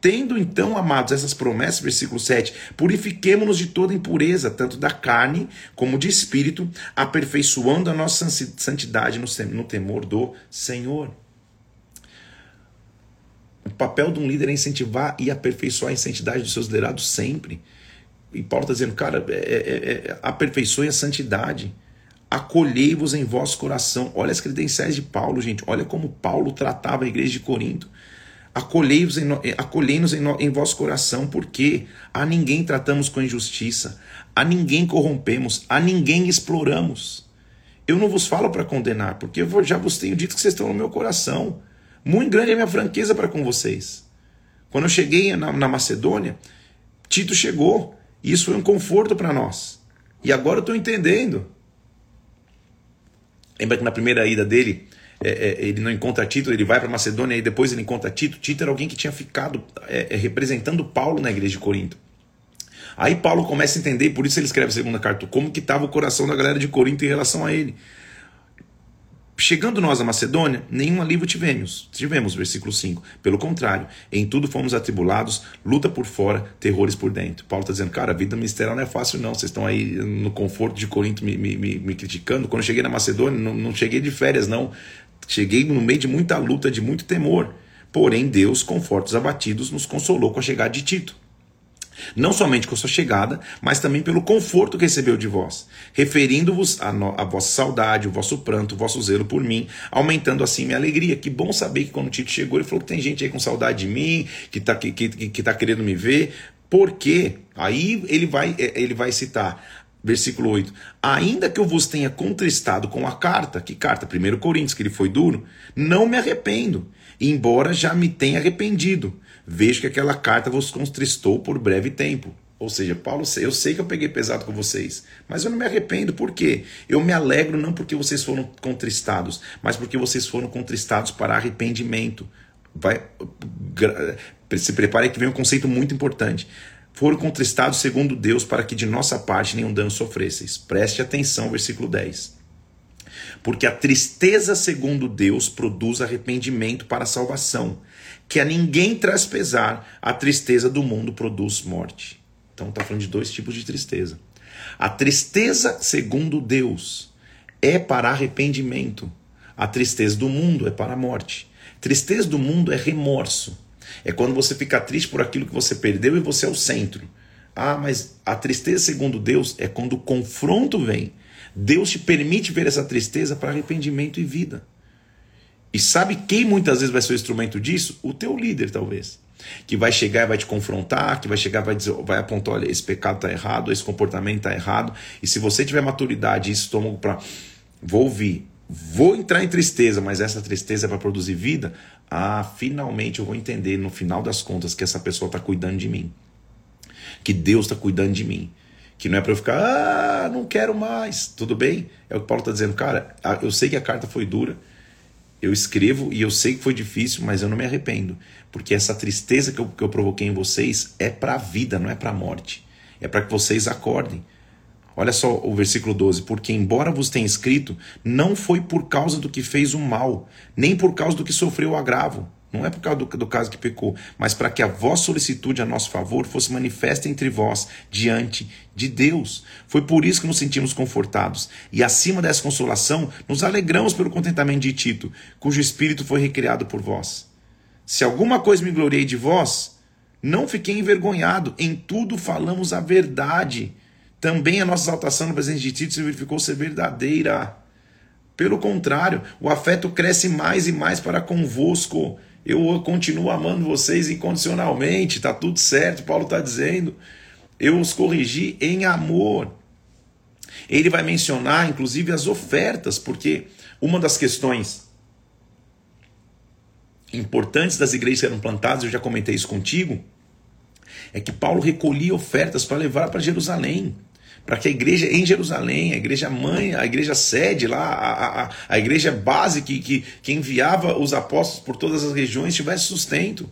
Tendo então, amados, essas promessas, versículo 7, purifiquemo-nos de toda impureza, tanto da carne como de espírito, aperfeiçoando a nossa santidade no temor do Senhor. O papel de um líder é incentivar e aperfeiçoar a santidade dos seus liderados sempre. E Paulo está dizendo, cara, é, é, é, aperfeiçoe a santidade. Acolhei-vos em vosso coração. Olha as credenciais de Paulo, gente. Olha como Paulo tratava a igreja de Corinto. Acolhei-nos em, acolhei em, em vosso coração, porque a ninguém tratamos com injustiça, a ninguém corrompemos, a ninguém exploramos. Eu não vos falo para condenar, porque eu já vos tenho dito que vocês estão no meu coração. Muito grande é a minha franqueza para com vocês. Quando eu cheguei na, na Macedônia, Tito chegou, isso foi um conforto para nós. E agora eu estou entendendo. Lembra que na primeira ida dele, é, é, ele não encontra Tito, ele vai para Macedônia e depois ele encontra Tito. Tito era alguém que tinha ficado é, é, representando Paulo na igreja de Corinto. Aí Paulo começa a entender, por isso ele escreve a segunda carta, como que estava o coração da galera de Corinto em relação a ele. Chegando nós à Macedônia, nenhum alívio tivemos. Tivemos, versículo 5. Pelo contrário, em tudo fomos atribulados, luta por fora, terrores por dentro. Paulo está dizendo, cara, a vida ministerial não é fácil, não. Vocês estão aí no conforto de Corinto me, me, me, me criticando. Quando cheguei na Macedônia, não, não cheguei de férias, não. Cheguei no meio de muita luta, de muito temor. Porém, Deus, conforta os abatidos, nos consolou com a chegada de Tito. Não somente com sua chegada, mas também pelo conforto que recebeu de vós, referindo-vos a, a, vossa saudade, o vosso pranto, o vosso zelo por mim, aumentando assim minha alegria. Que bom saber que quando Tito chegou, ele falou que tem gente aí com saudade de mim, que está que, que, que tá querendo me ver. Por quê? Aí ele vai, ele vai citar Versículo 8: Ainda que eu vos tenha contristado com a carta, que carta? 1 Coríntios, que ele foi duro, não me arrependo, embora já me tenha arrependido. Vejo que aquela carta vos contristou por breve tempo. Ou seja, Paulo, eu sei que eu peguei pesado com vocês, mas eu não me arrependo, por quê? Eu me alegro não porque vocês foram contristados, mas porque vocês foram contristados para arrependimento. Vai, se prepare que vem um conceito muito importante foram contristados segundo Deus para que de nossa parte nenhum dano sofresseis. Preste atenção, versículo 10. Porque a tristeza segundo Deus produz arrependimento para a salvação, que a ninguém traz pesar, a tristeza do mundo produz morte. Então está falando de dois tipos de tristeza. A tristeza segundo Deus é para arrependimento. A tristeza do mundo é para a morte. Tristeza do mundo é remorso. É quando você fica triste por aquilo que você perdeu e você é o centro. Ah, mas a tristeza, segundo Deus, é quando o confronto vem. Deus te permite ver essa tristeza para arrependimento e vida. E sabe quem muitas vezes vai ser o instrumento disso? O teu líder, talvez. Que vai chegar e vai te confrontar, que vai chegar e vai, dizer, vai apontar: olha, esse pecado está errado, esse comportamento está errado. E se você tiver maturidade e estômago para. Vou ouvir, vou entrar em tristeza, mas essa tristeza é para produzir vida, ah, finalmente eu vou entender no final das contas que essa pessoa está cuidando de mim. Que Deus está cuidando de mim. Que não é para eu ficar, ah, não quero mais. Tudo bem? É o que Paulo está dizendo, cara. Eu sei que a carta foi dura, eu escrevo e eu sei que foi difícil, mas eu não me arrependo. Porque essa tristeza que eu, que eu provoquei em vocês é para a vida, não é para a morte. É para que vocês acordem. Olha só o versículo 12: Porque, embora vos tenha escrito, não foi por causa do que fez o mal, nem por causa do que sofreu o agravo. Não é por causa do, do caso que pecou, mas para que a vossa solicitude a nosso favor fosse manifesta entre vós diante de Deus. Foi por isso que nos sentimos confortados. E acima dessa consolação, nos alegramos pelo contentamento de Tito, cujo espírito foi recriado por vós. Se alguma coisa me gloriei de vós, não fiquei envergonhado, em tudo falamos a verdade. Também a nossa exaltação no presente de Tito se verificou ser verdadeira. Pelo contrário, o afeto cresce mais e mais para convosco eu continuo amando vocês incondicionalmente, tá tudo certo, Paulo está dizendo. Eu os corrigi em amor. Ele vai mencionar, inclusive, as ofertas, porque uma das questões importantes das igrejas que eram plantadas, eu já comentei isso contigo, é que Paulo recolhia ofertas para levar para Jerusalém para que a igreja em Jerusalém, a igreja mãe, a igreja sede lá, a, a, a igreja base que, que, que enviava os apóstolos por todas as regiões tivesse sustento.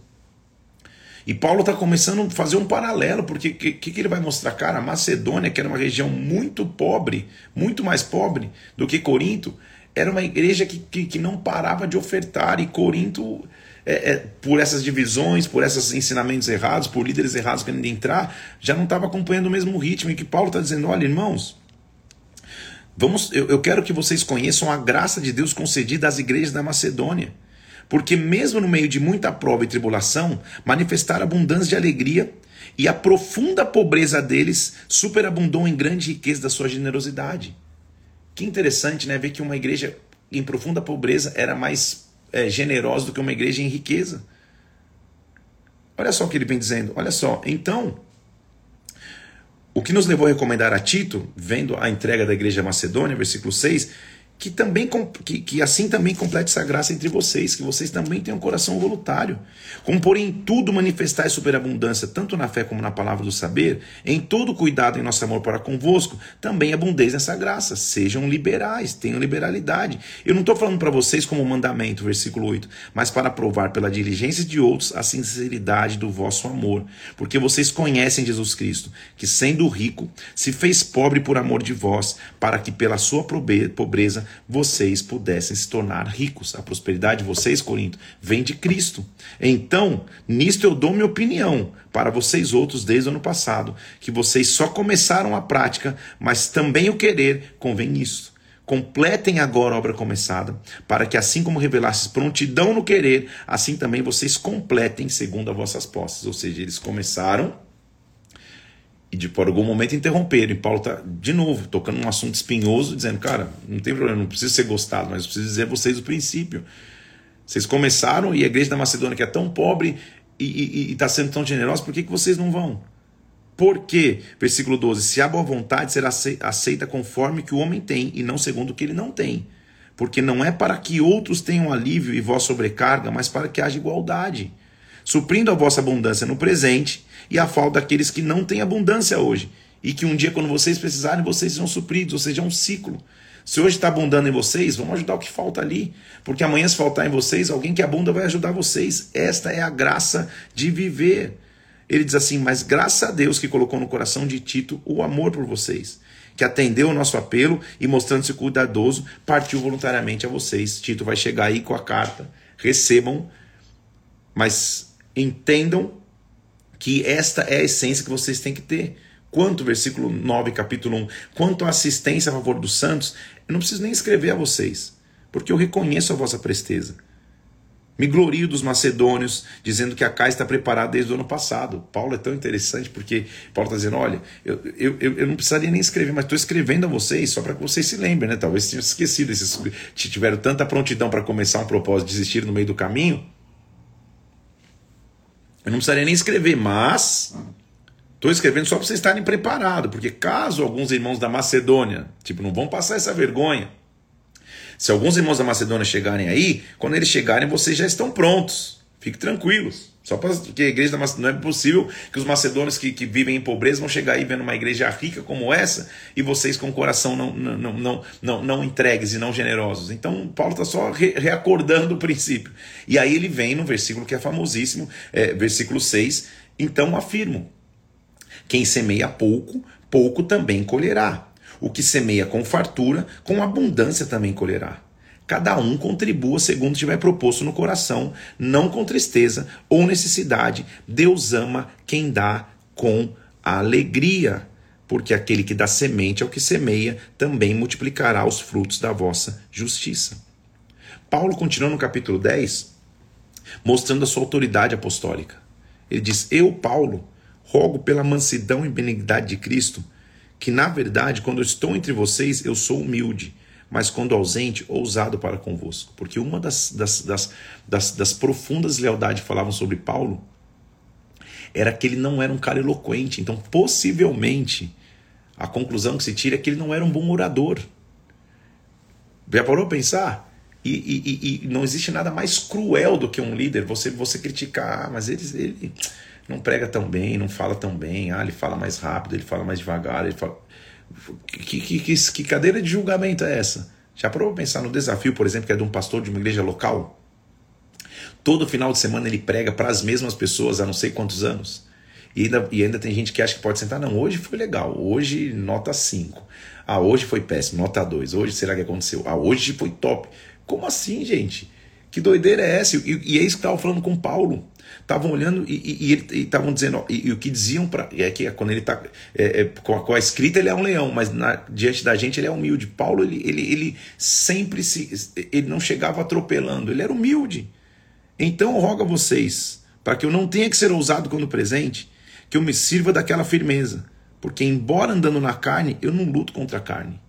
E Paulo está começando a fazer um paralelo, porque o que, que, ele vai mostrar? Cara, a Macedônia, que era uma região muito pobre, muito mais pobre do que Corinto, era uma igreja que, que, que não parava de ofertar, e Corinto é, é, por essas divisões, por esses ensinamentos errados, por líderes errados querendo entrar, já não estava acompanhando o mesmo ritmo. E que Paulo está dizendo: olha, irmãos, vamos, eu, eu quero que vocês conheçam a graça de Deus concedida às igrejas da Macedônia. Porque, mesmo no meio de muita prova e tribulação, manifestaram abundância de alegria e a profunda pobreza deles superabundou em grande riqueza da sua generosidade. Que interessante, né? Ver que uma igreja em profunda pobreza era mais é, generosa do que uma igreja em riqueza. Olha só o que ele vem dizendo. Olha só. Então, o que nos levou a recomendar a Tito, vendo a entrega da igreja Macedônia, versículo 6, que também que, que, assim também complete essa graça entre vocês, que vocês também tenham um coração voluntário. Como porém tudo manifestar superabundância, tanto na fé como na palavra do saber, em todo cuidado em nosso amor para convosco, também abundeis nessa graça. Sejam liberais, tenham liberalidade. Eu não estou falando para vocês como mandamento, versículo 8, mas para provar pela diligência de outros a sinceridade do vosso amor. Porque vocês conhecem Jesus Cristo, que sendo rico, se fez pobre por amor de vós, para que pela sua pobreza vocês pudessem se tornar ricos. A prosperidade de vocês, Corinto, vem de Cristo. Então, nisto eu dou minha opinião para vocês outros desde o ano passado, que vocês só começaram a prática, mas também o querer convém nisso. Completem agora a obra começada, para que assim como revelastes prontidão no querer, assim também vocês completem segundo as vossas posses. Ou seja, eles começaram e de por algum momento interromperam. E Paulo está, de novo, tocando um assunto espinhoso, dizendo: cara, não tem problema, não precisa ser gostado, mas preciso dizer a vocês o princípio. Vocês começaram e a igreja da Macedônia, que é tão pobre e está sendo tão generosa, por que, que vocês não vão? Por quê? Versículo 12: Se a boa vontade será aceita conforme que o homem tem, e não segundo o que ele não tem. Porque não é para que outros tenham alívio e vós sobrecarga, mas para que haja igualdade. Suprindo a vossa abundância no presente e a falta daqueles que não têm abundância hoje. E que um dia, quando vocês precisarem, vocês serão supridos, ou seja, é um ciclo. Se hoje está abundando em vocês, vamos ajudar o que falta ali. Porque amanhã, se faltar em vocês, alguém que abunda vai ajudar vocês. Esta é a graça de viver. Ele diz assim: Mas graças a Deus que colocou no coração de Tito o amor por vocês, que atendeu o nosso apelo e, mostrando-se cuidadoso, partiu voluntariamente a vocês. Tito vai chegar aí com a carta. Recebam, mas entendam que esta é a essência que vocês têm que ter. Quanto, versículo 9, capítulo 1, quanto à assistência a favor dos santos, eu não preciso nem escrever a vocês, porque eu reconheço a vossa presteza. Me glorio dos macedônios, dizendo que a casa está preparada desde o ano passado. Paulo é tão interessante porque Paulo está dizendo: olha, eu, eu, eu não precisaria nem escrever, mas estou escrevendo a vocês só para que vocês se lembrem, né? Talvez tenham esquecido, esses, tiveram tanta prontidão para começar um propósito, desistir no meio do caminho, eu não precisaria nem escrever, mas estou escrevendo só para vocês estarem preparados, porque caso alguns irmãos da Macedônia, tipo, não vão passar essa vergonha. Se alguns irmãos da Macedônia chegarem aí, quando eles chegarem, vocês já estão prontos. Fiquem tranquilos. Só porque a igreja não é possível que os macedônios que, que vivem em pobreza vão chegar aí vendo uma igreja rica como essa e vocês com o coração não, não, não, não, não entregues e não generosos. Então, Paulo está só re, reacordando o princípio. E aí ele vem no versículo que é famosíssimo, é, versículo 6. Então afirmo: quem semeia pouco, pouco também colherá. O que semeia com fartura, com abundância também colherá. Cada um contribua segundo tiver proposto no coração, não com tristeza ou necessidade. Deus ama quem dá com alegria, porque aquele que dá semente ao que semeia também multiplicará os frutos da vossa justiça. Paulo continua no capítulo 10, mostrando a sua autoridade apostólica. Ele diz: Eu, Paulo, rogo pela mansidão e benignidade de Cristo, que na verdade, quando eu estou entre vocês, eu sou humilde mas quando ausente, ousado para convosco. Porque uma das, das, das, das, das profundas lealdades que falavam sobre Paulo era que ele não era um cara eloquente. Então, possivelmente, a conclusão que se tira é que ele não era um bom orador. Já parou a pensar? E, e, e, não existe nada mais cruel do que um líder você, você criticar, ah, mas ele, ele não prega tão bem, não fala tão bem, ah, ele fala mais rápido, ele fala mais devagar, ele fala. Que, que, que, que cadeira de julgamento é essa? Já parou pensar no desafio, por exemplo, que é de um pastor de uma igreja local? Todo final de semana ele prega para as mesmas pessoas há não sei quantos anos. E ainda, e ainda tem gente que acha que pode sentar. Não, hoje foi legal. Hoje, nota 5. Ah, hoje foi péssimo, nota 2. Hoje, será que aconteceu? Ah, hoje foi top. Como assim, gente? Que doideira é essa? E, e é isso que eu estava falando com Paulo estavam olhando e estavam dizendo, e, e, o que diziam para é que quando ele está é, é, com, com, a, escrita ele é um leão, mas na, diante da gente ele é humilde. Paulo ele, ele, ele sempre se ele não chegava atropelando, ele era humilde. Então rogo a vocês para que eu não tenha que ser ousado quando presente, que eu me sirva daquela firmeza, porque embora andando na carne eu não luto contra a carne.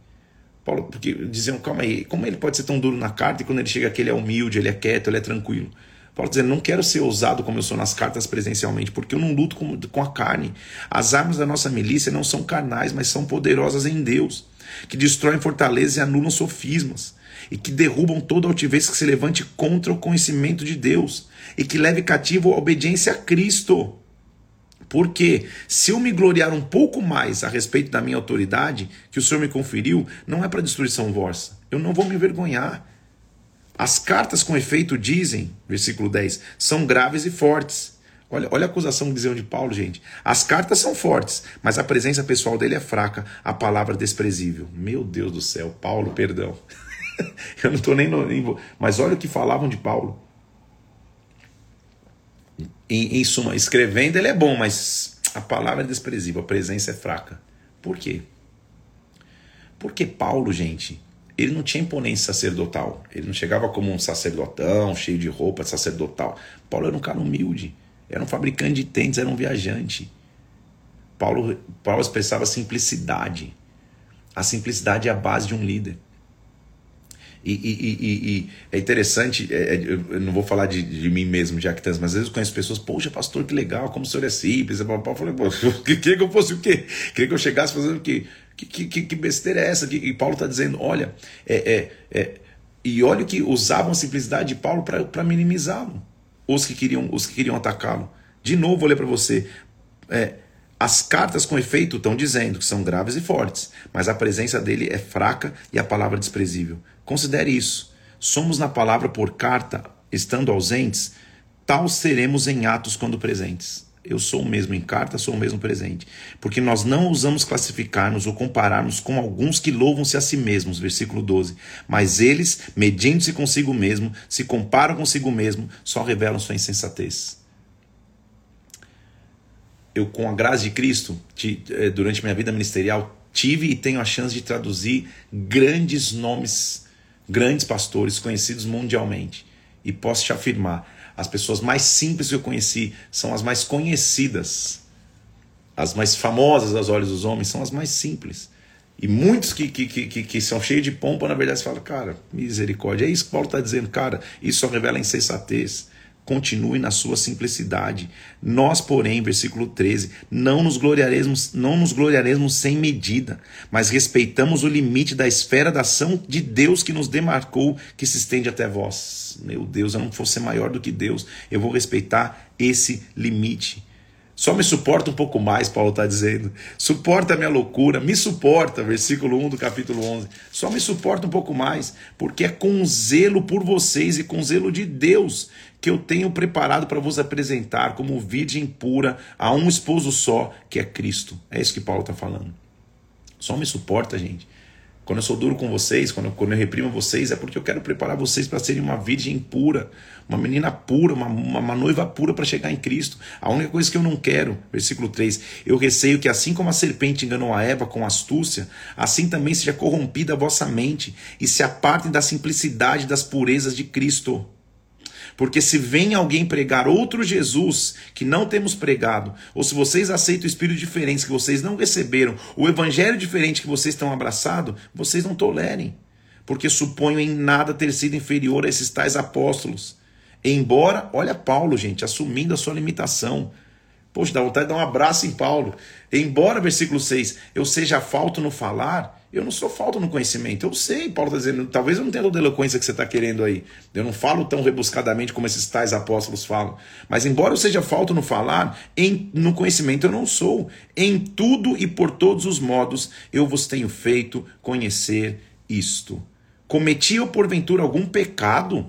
Paulo, porque diziam, calma aí, como ele pode ser tão duro na carne e quando ele chega aqui ele é humilde, ele é quieto, ele é tranquilo? Paulo dizendo, não quero ser ousado como eu sou nas cartas presencialmente, porque eu não luto com, com a carne. As armas da nossa milícia não são carnais, mas são poderosas em Deus, que destroem fortalezas e anulam sofismas, e que derrubam toda altivez que se levante contra o conhecimento de Deus, e que leve cativo a obediência a Cristo. Porque se eu me gloriar um pouco mais a respeito da minha autoridade, que o Senhor me conferiu, não é para destruição vossa. Eu não vou me envergonhar. As cartas com efeito dizem, versículo 10, são graves e fortes. Olha, olha a acusação que diziam de Paulo, gente. As cartas são fortes, mas a presença pessoal dele é fraca, a palavra desprezível. Meu Deus do céu, Paulo, perdão. Eu não estou nem no. Mas olha o que falavam de Paulo. Em, em suma, escrevendo ele é bom, mas a palavra é desprezível, a presença é fraca. Por quê? Porque Paulo, gente, ele não tinha imponência sacerdotal. Ele não chegava como um sacerdotão, cheio de roupa sacerdotal. Paulo era um cara humilde. Era um fabricante de tentes, era um viajante. Paulo, Paulo expressava simplicidade. A simplicidade é a base de um líder. E, e, e, e é interessante, é, é eu não vou falar de, de mim mesmo, que tanto, mas às vezes eu conheço pessoas, poxa, pastor, que legal, como o senhor é simples. Falei, pô, queria que eu fosse o quê? Queria que eu chegasse fazendo o quê? Que, que, que besteira é essa? E Paulo está dizendo: olha, é, é, é, e olha que usavam a simplicidade de Paulo para minimizá-lo, os que queriam, os que queriam atacá-lo. De novo, vou ler para você. É, as cartas com efeito estão dizendo que são graves e fortes, mas a presença dele é fraca e a palavra desprezível. Considere isso. Somos na palavra por carta, estando ausentes, tal seremos em atos quando presentes. Eu sou o mesmo em carta, sou o mesmo presente. Porque nós não ousamos classificar-nos ou comparar-nos com alguns que louvam-se a si mesmos, versículo 12. Mas eles, medindo-se consigo mesmo, se comparam consigo mesmo, só revelam sua insensatez. Eu, com a graça de Cristo, eh, durante minha vida ministerial, tive e tenho a chance de traduzir grandes nomes, grandes pastores conhecidos mundialmente. E posso te afirmar, as pessoas mais simples que eu conheci são as mais conhecidas. As mais famosas aos olhos dos homens são as mais simples. E muitos que, que, que, que, são cheios de pompa, na verdade, você fala, cara, misericórdia. É isso que Paulo está dizendo, cara, isso só revela insensatez continue na sua simplicidade. Nós, porém, versículo 13, não nos gloriaremos, não nos gloriaremos sem medida, mas respeitamos o limite da esfera da ação de Deus que nos demarcou, que se estende até vós. Meu Deus, eu não vou ser maior do que Deus, eu vou respeitar esse limite. Só me suporta um pouco mais, Paulo está dizendo. Suporta a minha loucura, me suporta, versículo 1 do capítulo 11. Só me suporta um pouco mais, porque é com zelo por vocês e com zelo de Deus que eu tenho preparado para vos apresentar como virgem pura a um esposo só, que é Cristo. É isso que Paulo está falando. Só me suporta, gente. Quando eu sou duro com vocês, quando eu, quando eu reprimo vocês, é porque eu quero preparar vocês para serem uma virgem pura, uma menina pura, uma, uma, uma noiva pura para chegar em Cristo. A única coisa que eu não quero, versículo 3, eu receio que assim como a serpente enganou a Eva com astúcia, assim também seja corrompida a vossa mente e se apartem da simplicidade das purezas de Cristo. Porque se vem alguém pregar outro Jesus que não temos pregado, ou se vocês aceitam o espírito diferente que vocês não receberam, o evangelho diferente que vocês estão abraçados, vocês não tolerem. Porque suponho em nada ter sido inferior a esses tais apóstolos. Embora, olha Paulo, gente, assumindo a sua limitação. Poxa, dá vontade de dar um abraço em Paulo. Embora, versículo 6, eu seja falto no falar, eu não sou falta no conhecimento. Eu sei, Paulo está dizendo, talvez eu não tenha toda a eloquência que você está querendo aí. Eu não falo tão rebuscadamente como esses tais apóstolos falam. Mas embora eu seja falta no falar, em, no conhecimento eu não sou. Em tudo e por todos os modos eu vos tenho feito conhecer isto. Cometi eu porventura algum pecado?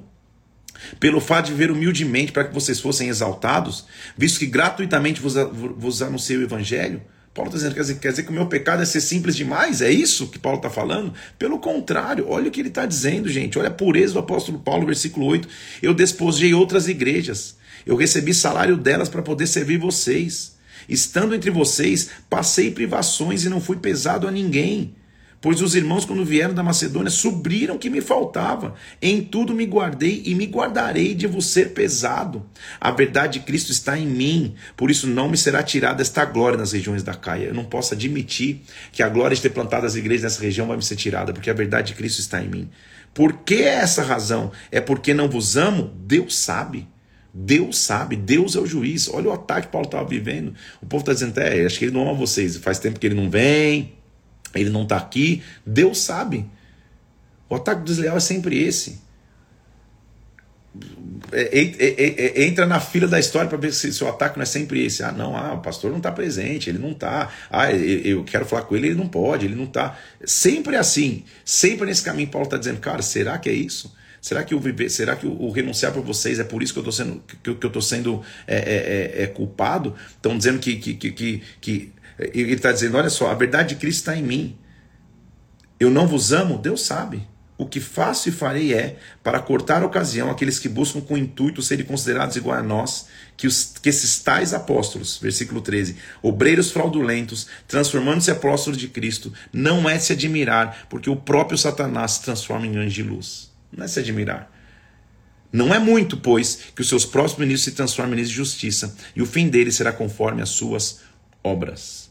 Pelo fato de viver humildemente para que vocês fossem exaltados, visto que gratuitamente vos, vos anunciei o evangelho? Paulo está dizendo, quer dizer, quer dizer que o meu pecado é ser simples demais? É isso que Paulo está falando? Pelo contrário, olha o que ele está dizendo, gente. Olha a pureza do apóstolo Paulo, versículo 8. Eu despojei outras igrejas. Eu recebi salário delas para poder servir vocês. Estando entre vocês, passei privações e não fui pesado a ninguém. Pois os irmãos, quando vieram da Macedônia, subriram que me faltava. Em tudo me guardei e me guardarei de vos ser pesado. A verdade de Cristo está em mim, por isso não me será tirada esta glória nas regiões da Caia. Eu não posso admitir que a glória de ter plantado as igrejas nessa região vai me ser tirada, porque a verdade de Cristo está em mim. Por que essa razão? É porque não vos amo? Deus sabe. Deus sabe, Deus é o juiz. Olha o ataque que Paulo estava vivendo. O povo está dizendo, é, acho que ele não ama vocês, faz tempo que ele não vem, ele não está aqui, Deus sabe. O ataque desleal é sempre esse. É, é, é, entra na fila da história para ver se, se, o ataque não é sempre esse. Ah, não, ah, o pastor não está presente, ele não está. Ah, eu quero falar com ele, ele não pode, ele não está. Sempre assim, sempre nesse caminho, Paulo está dizendo, cara, será que é isso? Será que o viver, será que o, renunciar para vocês é por isso que eu estou sendo, que, que eu tô sendo é, culpado? Estão dizendo que, que, que, que ele está dizendo: olha só, a verdade de Cristo está em mim. Eu não vos amo, Deus sabe. O que faço e farei é, para cortar a ocasião, aqueles que buscam com intuito serem considerados igual a nós, que, os, que esses tais apóstolos, versículo 13, obreiros fraudulentos, transformando-se apóstolos de Cristo, não é se admirar, porque o próprio Satanás se transforma em anjo de luz. Não é se admirar. Não é muito, pois, que os seus próximos ministros se transformem em ministros de justiça, e o fim deles será conforme as suas obras.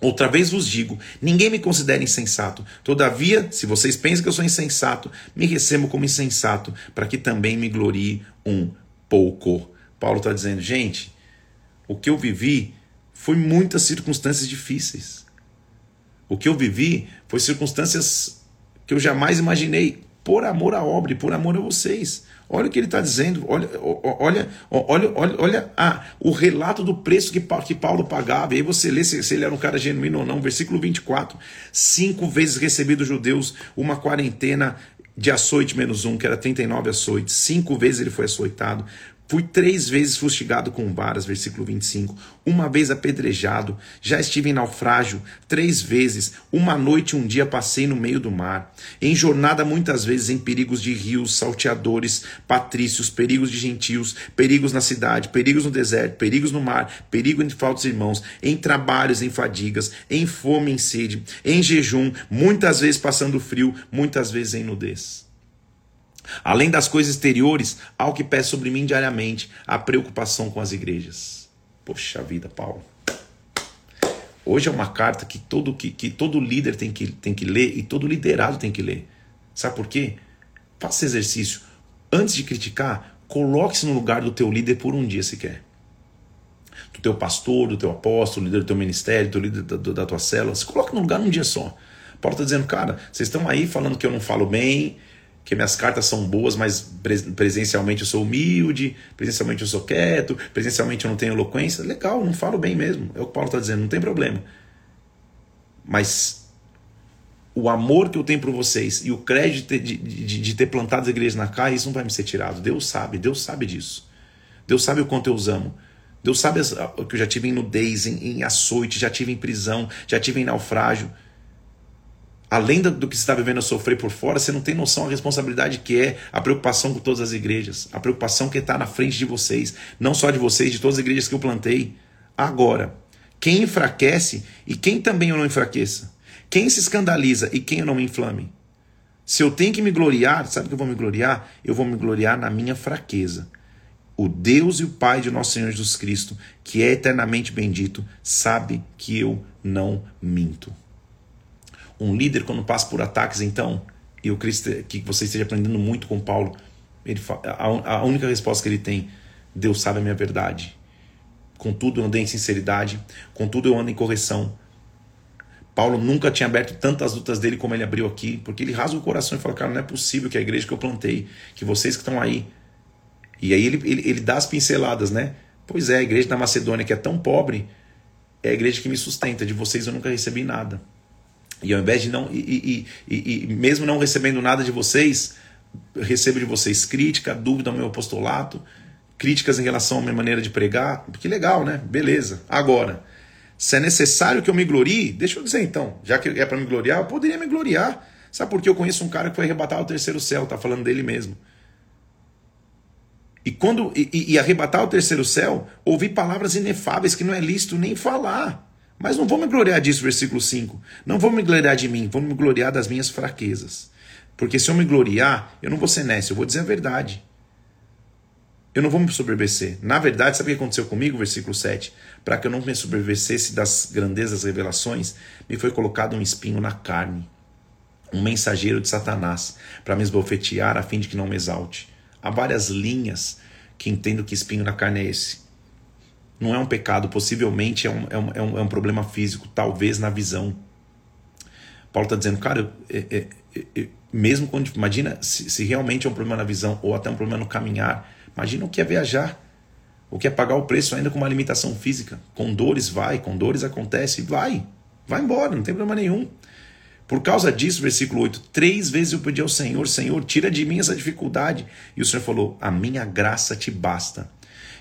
Outra vez vos digo: ninguém me considera insensato. Todavia, se vocês pensam que eu sou insensato, me recebo como insensato, para que também me glorie um pouco. Paulo está dizendo, gente, o que eu vivi foi muitas circunstâncias difíceis. O que eu vivi foi circunstâncias que eu jamais imaginei, por amor à obra e por amor a vocês. Olha o que ele está dizendo, olha, olha, olha, olha, olha ah, o relato do preço que, que Paulo pagava. E aí você lê se, se, ele era um cara genuíno ou não. Versículo 24: Cinco vezes recebi dos judeus uma quarentena de açoite menos um, que era 39 açoites. Cinco vezes ele foi açoitado. Fui três vezes fustigado com varas, versículo 25. Uma vez apedrejado. Já estive em naufrágio três vezes. Uma noite e um dia passei no meio do mar. Em jornada, muitas vezes, em perigos de rios, salteadores, patrícios, perigos de gentios, perigos na cidade, perigos no deserto, perigos no mar, perigo entre faltos irmãos, em trabalhos, em fadigas, em fome, em sede, em jejum, muitas vezes passando frio, muitas vezes em nudez. Além das coisas exteriores, há o que pesa sobre mim diariamente, a preocupação com as igrejas. Poxa vida, Paulo. Hoje é uma carta que todo, que, que todo líder tem que, tem que ler e todo liderado tem que ler. Sabe por quê? Faça exercício. Antes de criticar, coloque-se no lugar do teu líder por um dia sequer. Do teu pastor, do teu apóstolo, líder do teu ministério, do líder da, da tua célula. Se coloque no lugar um dia só. Paulo está dizendo, cara, vocês estão aí falando que eu não falo bem, que minhas cartas são boas, mas presencialmente eu sou humilde, presencialmente eu sou quieto, presencialmente eu não tenho eloquência. Legal, não falo bem mesmo. É o que o Paulo está dizendo, não tem problema. Mas o amor que eu tenho por vocês e o crédito de, de, de ter plantado as igrejas na casa, isso não vai me ser tirado. Deus sabe, Deus sabe disso. Deus sabe o quanto eu os amo. Deus sabe que eu já tive em nudez, em, em açoite, já tive em prisão, já tive em naufrágio. Além do que você está vivendo a sofrer por fora, você não tem noção da responsabilidade que é a preocupação com todas as igrejas, a preocupação que está na frente de vocês, não só de vocês, de todas as igrejas que eu plantei. Agora, quem enfraquece e quem também eu não enfraqueça, quem se escandaliza e quem eu não me inflame. Se eu tenho que me gloriar, sabe que eu vou me gloriar? Eu vou me gloriar na minha fraqueza. O Deus e o Pai de nosso Senhor Jesus Cristo, que é eternamente bendito, sabe que eu não minto. Um líder, quando passa por ataques, então, e eu creio que você esteja aprendendo muito com Paulo, ele, a, única resposta que ele tem, Deus sabe a minha verdade. Contudo, eu andei em sinceridade, contudo, eu ando em correção. Paulo nunca tinha aberto tantas lutas dele como ele abriu aqui, porque ele rasga o coração e fala: Cara, não é possível que a igreja que eu plantei, que vocês que estão aí. E aí ele, ele, ele dá as pinceladas, né? Pois é, a igreja da Macedônia, que é tão pobre, é a igreja que me sustenta. De vocês eu nunca recebi nada. E ao invés de não. E, e, e, e mesmo não recebendo nada de vocês, recebo de vocês crítica, dúvida ao meu apostolato, críticas em relação à minha maneira de pregar. Que legal, né? Beleza. Agora, se é necessário que eu me glorie, deixa eu dizer então, já que é para me gloriar, eu poderia me gloriar. Sabe por que eu conheço um cara que foi arrebatar o terceiro céu, tá falando dele mesmo. E quando e, e arrebatar o terceiro céu, ouvi palavras inefáveis que não é lícito nem falar. Mas não vou me gloriar disso, versículo 5. Não vou me gloriar de mim, vou me gloriar das minhas fraquezas. Porque se eu me gloriar, eu não vou ser nécio, eu vou dizer a verdade. Eu não vou me soberbecer. Na verdade, sabe o que aconteceu comigo? Versículo 7. Para que eu não me soberbecesse das grandezas das revelações, me foi colocado um espinho na carne, um mensageiro de Satanás, para me esbofetear a fim de que não me exalte. Há várias linhas que entendo que espinho na carne é esse não é um pecado, possivelmente é um, é um, é um, é um problema físico, talvez na visão. Paulo está dizendo, cara, é, é, é, é, mesmo quando. Imagina se, se, realmente é um problema na visão ou até um problema no caminhar. Imagina o que é viajar, o que é pagar o preço ainda com uma limitação física. Com dores vai, com dores acontece, vai, vai embora, não tem problema nenhum. Por causa disso, versículo 8, três vezes eu pedi ao Senhor, Senhor, tira de mim essa dificuldade. E o Senhor falou: A minha graça te basta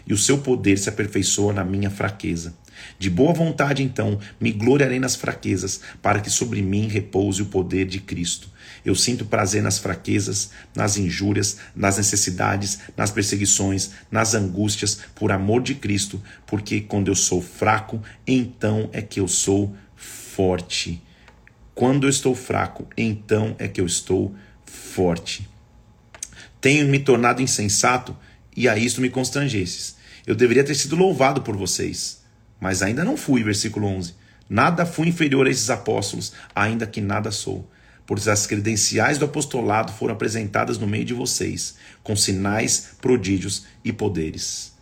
e o seu poder se aperfeiçoa na minha fraqueza. De boa vontade, então, me gloriarei nas fraquezas, para que sobre mim repouse o poder de Cristo. Eu sinto prazer nas fraquezas, nas injúrias, nas necessidades, nas perseguições, nas angústias, por amor de Cristo, porque quando eu sou fraco, então é que eu sou forte. Quando eu estou fraco, então é que eu estou forte. Tenho me tornado insensato e a isto me constrangesses. Eu deveria ter sido louvado por vocês, mas ainda não fui. Versículo 11. Nada fui inferior a esses apóstolos, ainda que nada sou. Pois as credenciais do apostolado foram apresentadas no meio de vocês, com sinais, prodígios e poderes.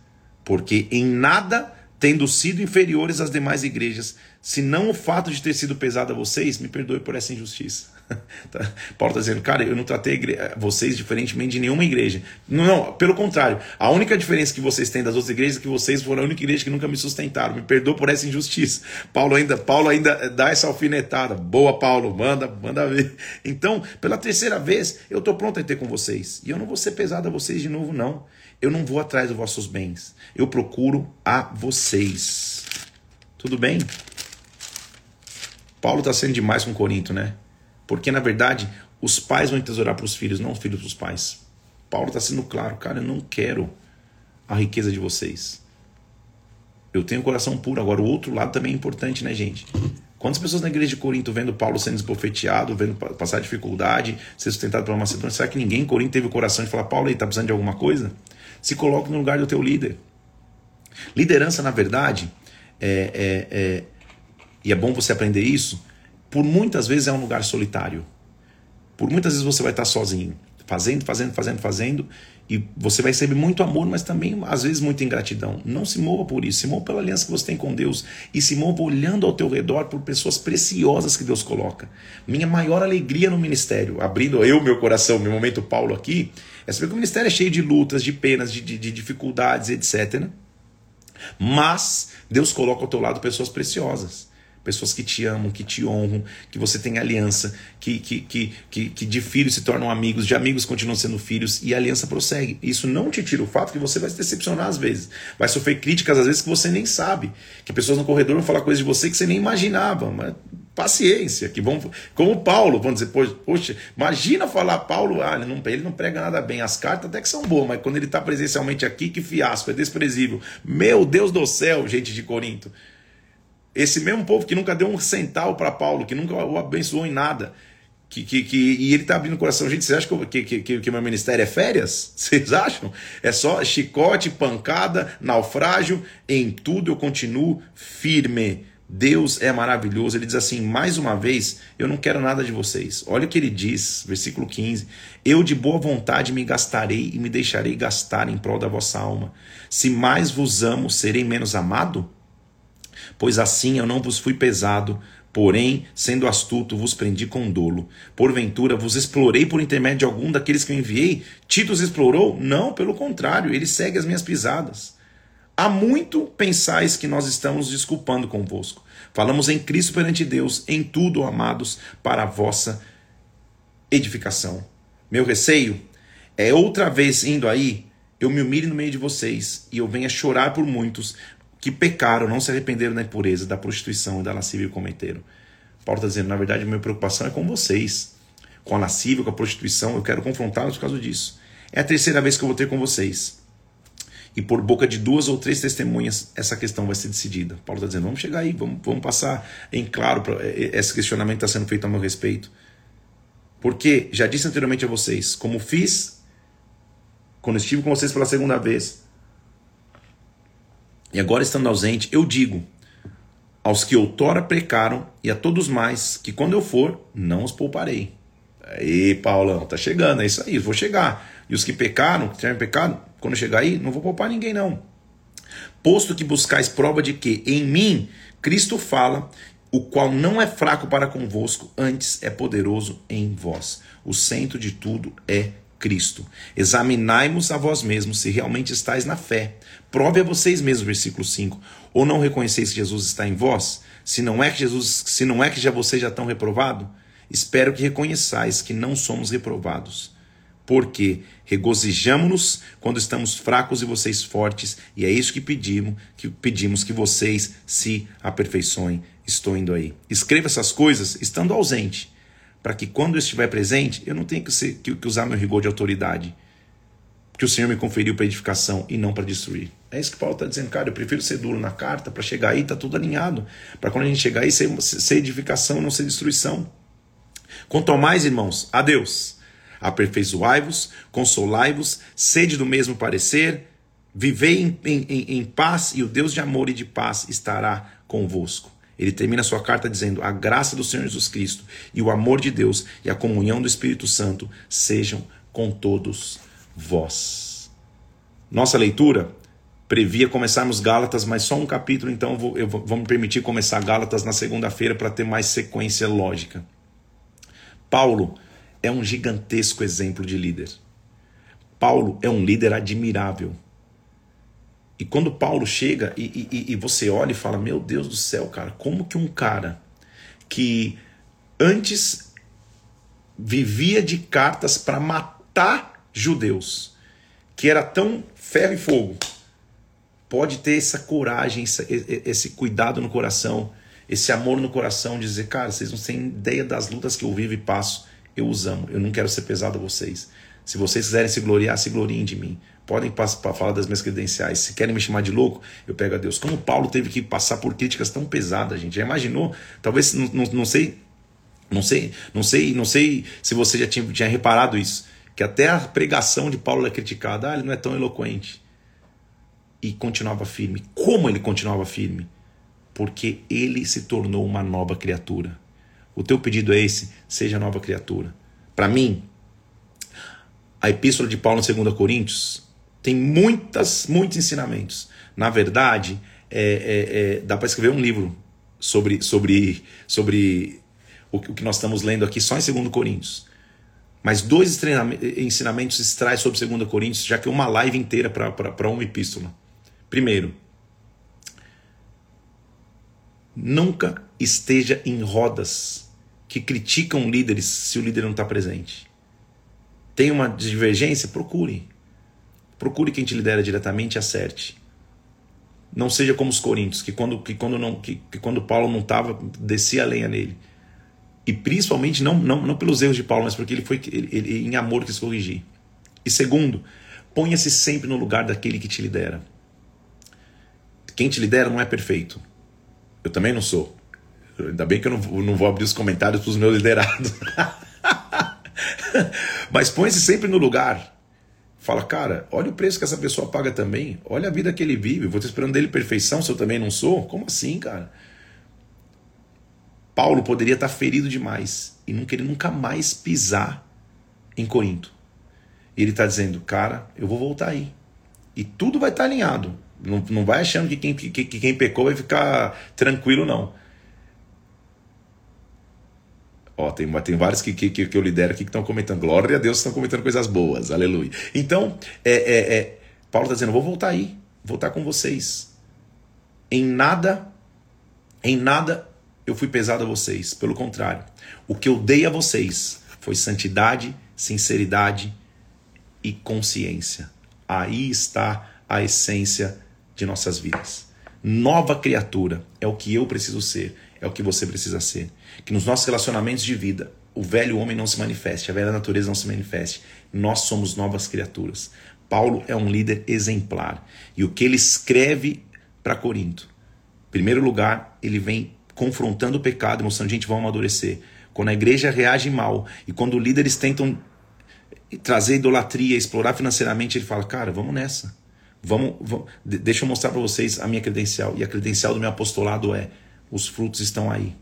Porque em nada, tendo sido inferiores às demais igrejas, se não o fato de ter sido pesado a vocês, me perdoe por essa injustiça. Tá? Paulo está dizendo, cara, eu não tratei vocês diferentemente de nenhuma igreja. Não, não, pelo contrário. A única diferença que vocês têm das outras igrejas é que vocês foram a única igreja que nunca me sustentaram. Me perdoa por essa injustiça. Paulo ainda, Paulo ainda dá essa alfinetada. Boa, Paulo, manda, manda ver. Então, pela terceira vez, eu estou pronto a ter com vocês. E eu não vou ser pesado a vocês de novo, não. Eu não vou atrás dos vossos bens. Eu procuro a vocês. Tudo bem? Paulo está sendo demais com Corinto, né? Porque, na verdade, os pais vão tesourar para os filhos, não os filhos para os pais. Paulo está sendo claro, cara, eu não quero a riqueza de vocês. Eu tenho coração puro. Agora, o outro lado também é importante, né, gente? Quantas pessoas na igreja de Corinto vendo Paulo sendo esbofeteado, vendo passar dificuldade, ser sustentado pela Macedônia? Será que ninguém em Corinto teve o coração de falar, Paulo, aí tá precisando de alguma coisa? Se coloque no lugar do teu líder. Liderança, na verdade, é, é, é, e é bom você aprender isso, por muitas vezes é um lugar solitário. Por muitas vezes você vai estar sozinho, fazendo, fazendo, fazendo, fazendo, e você vai receber muito amor, mas também às vezes muita ingratidão. Não se mova por isso, se mova pela aliança que você tem com Deus e se mova olhando ao teu redor por pessoas preciosas que Deus coloca. Minha maior alegria no ministério, abrindo eu meu coração, meu momento Paulo aqui, é saber que o ministério é cheio de lutas, de penas, de, de, de dificuldades, etc. Né? Mas Deus coloca ao teu lado pessoas preciosas pessoas que te amam, que te honram, que você tem aliança, que, que, que, que, que de filhos se tornam amigos, de amigos continuam sendo filhos e a aliança prossegue. Isso não te tira o fato que você vai se decepcionar às vezes, vai sofrer críticas às vezes que você nem sabe, que pessoas no corredor vão falar coisas de você que você nem imaginava, mas paciência, que vão, como Paulo, vamos dizer, poxa, imagina falar Paulo, ah, ele não, ele não prega nada bem, as cartas até que são boas, mas quando ele está presencialmente aqui, que fiasco, é desprezível. Meu Deus do céu, gente de Corinto. Esse mesmo povo que nunca deu um centavo para Paulo, que nunca o abençoou em nada, que, que, que, e ele está abrindo o coração. Gente, vocês acham que, que, que, que meu ministério é férias? Vocês acham? É só chicote, pancada, naufrágio. Em tudo eu continuo firme. Deus é maravilhoso. Ele diz assim: mais uma vez, eu não quero nada de vocês. Olha o que ele diz, versículo 15: Eu de boa vontade me gastarei e me deixarei gastar em prol da vossa alma. Se mais vos amo, serei menos amado? Pois assim eu não vos fui pesado, porém, sendo astuto, vos prendi com dolo. Porventura vos explorei por intermédio de algum daqueles que eu enviei? Tito os explorou? Não, pelo contrário, ele segue as minhas pisadas. Há muito pensais que nós estamos desculpando convosco. Falamos em Cristo perante Deus, em tudo, amados, para a vossa edificação. Meu receio é outra vez indo aí, eu me humilhe no meio de vocês e eu venha chorar por muitos que pecaram, não se arrependeram da impureza, da prostituição e da lascívia que cometeram. Paulo está dizendo, na verdade, a minha preocupação é com vocês, com a lascívia, com a prostituição, eu quero confrontá-los por causa disso. É a terceira vez que eu vou ter com vocês e por boca de duas ou três testemunhas essa questão vai ser decidida. Paulo está dizendo: vamos chegar aí, vamos, vamos passar em claro, pra, esse questionamento está sendo feito a meu respeito. Porque, já disse anteriormente a vocês, como fiz quando estive com vocês pela segunda vez, e agora estando ausente, eu digo aos que outrora precaram e a todos mais que quando eu for, não os pouparei. Aí, Paulão, tá chegando, é isso aí, vou chegar. E os que pecaram, que tiveram pecado, quando chegar aí, não vou poupar ninguém, não. Posto que buscais prova de que em mim Cristo fala, o qual não é fraco para convosco, antes é poderoso em vós. O centro de tudo é Cristo. Examinai-vos a vós mesmos se realmente estáis na fé. Prove a vocês mesmos, versículo 5. Ou não reconheceis que Jesus está em vós? Se não é que Jesus, se não é que já vocês já estão reprovados, espero que reconheçais que não somos reprovados porque regozijamo-nos quando estamos fracos e vocês fortes, e é isso que pedimos, que pedimos que vocês se aperfeiçoem. Estou indo aí. Escreva essas coisas estando ausente, para que quando eu estiver presente, eu não tenha que, ser, que, que usar meu rigor de autoridade, que o Senhor me conferiu para edificação e não para destruir. É isso que Paulo está dizendo, cara. Eu prefiro ser duro na carta para chegar aí, tá tudo alinhado. Para quando a gente chegar aí ser, ser edificação, não ser destruição. Quanto ao mais, irmãos, adeus Aperfeiçoai-vos, consolai-vos, sede do mesmo parecer, vivei em, em, em, paz e o Deus de amor e de paz estará convosco. Ele termina sua carta dizendo: A graça do Senhor Jesus Cristo e o amor de Deus e a comunhão do Espírito Santo sejam com todos vós. Nossa leitura previa começarmos Gálatas, mas só um capítulo, então vou, eu vou me permitir começar Gálatas na segunda-feira para ter mais sequência lógica. Paulo é um gigantesco exemplo de líder. Paulo é um líder admirável. E quando Paulo chega e, e, e, você olha e fala: Meu Deus do céu, cara, como que um cara que antes vivia de cartas para matar judeus, que era tão ferro e fogo, pode ter essa coragem, esse, cuidado no coração, esse amor no coração, de dizer: Cara, vocês não têm ideia das lutas que eu vivo e passo eu os amo, eu não quero ser pesado a vocês. Se vocês quiserem se gloriar, se gloriem de mim. Podem para falar das minhas credenciais. Se querem me chamar de louco, eu pego a Deus. Como Paulo teve que passar por críticas tão pesadas, gente. Já imaginou? Talvez, não, não, não sei, não sei, não sei, não sei se você já tinha, tinha reparado isso. Que até a pregação de Paulo é criticada. Ah, ele não é tão eloquente. E continuava firme. Como ele continuava firme? Porque ele se tornou uma nova criatura. O teu pedido é esse: seja nova criatura. Para mim, a epístola de Paulo em 2 Coríntios tem muitas, muitos ensinamentos. Na verdade, é, é, é, dá para escrever um livro sobre, sobre, sobre o, que nós estamos lendo aqui só em 2 Coríntios. Mas dois ensinamentos se traz sobre 2 Coríntios, já que é uma live inteira para uma epístola. Primeiro, nunca esteja em rodas que criticam líderes se o líder não está presente. Tem uma divergência? Procure. Procure quem te lidera diretamente e acerte. Não seja como os coríntios, que quando, que quando, não, que, que quando Paulo não estava, descia a lenha nele. E principalmente não, não, não pelos erros de Paulo, mas porque ele foi ele, ele, em amor quis corrigir. E segundo, ponha-se sempre no lugar daquele que te lidera. Quem te lidera não é perfeito. Eu também não sou. Ainda bem que eu não, não vou abrir os comentários para os meus liderados. Mas põe-se sempre no lugar. Fala, cara, olha o preço que essa pessoa paga também. Olha a vida que ele vive. Vou estar esperando dele perfeição se eu também não sou? Como assim, cara? Paulo poderia estar ferido demais e não querer nunca mais pisar em Corinto. E ele está dizendo, cara, eu vou voltar aí. E tudo vai estar alinhado. Não, não vai achando que quem, que, que quem pecou vai ficar tranquilo, não. Ó, tem, tem vários que, que, que eu lidero aqui que estão comentando. Glória a Deus, estão comentando coisas boas. Aleluia. Então, é, é, é Paulo está dizendo: vou voltar aí, voltar com vocês. Em nada, em nada eu fui pesado a vocês. Pelo contrário, o que eu dei a vocês foi santidade, sinceridade e consciência. Aí está a essência de nossas vidas. Nova criatura é o que eu preciso ser, é o que você precisa ser que nos nossos relacionamentos de vida o velho homem não se manifeste, a velha natureza não se manifeste. Nós somos novas criaturas. Paulo é um líder exemplar. E o que ele escreve para Corinto? Em primeiro lugar, ele vem confrontando o pecado, mostrando, gente, vão amadurecer. Quando a igreja reage mal e quando líderes tentam trazer idolatria, explorar financeiramente, ele fala, cara, vamos nessa. Vamos, vamos deixa eu mostrar para vocês a minha credencial. E a credencial do meu apostolado é: os frutos estão aí.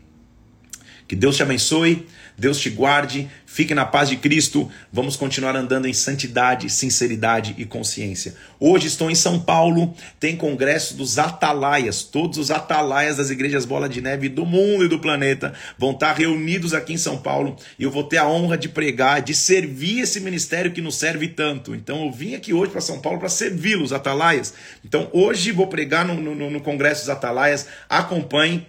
Que Deus te abençoe, Deus te guarde, fique na paz de Cristo. Vamos continuar andando em santidade, sinceridade e consciência. Hoje estou em São Paulo, tem congresso dos atalaias. Todos os atalaias das igrejas Bola de Neve do mundo e do planeta vão estar reunidos aqui em São Paulo e eu vou ter a honra de pregar, de servir esse ministério que nos serve tanto. Então eu vim aqui hoje para São Paulo para servi-los, atalaias. Então hoje vou pregar no, no, no congresso dos atalaias. Acompanhe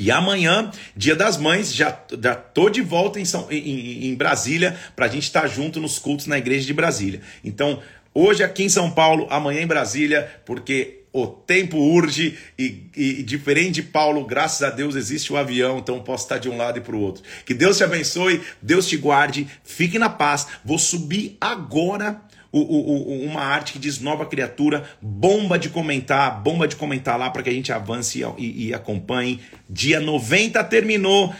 e amanhã, dia das mães, já, já tô de volta em, São, em, em Brasília para a gente estar tá junto nos cultos na igreja de Brasília. Então, hoje aqui em São Paulo, amanhã em Brasília, porque o tempo urge e, e, diferente de Paulo, graças a Deus existe o um avião, então posso estar de um lado e para o outro. Que Deus te abençoe, Deus te guarde, fique na paz. Vou subir agora o, o, uma arte que diz nova criatura, bomba de comentar, bomba de comentar lá para que a gente avance e, e, acompanhe. Dia 90 terminou.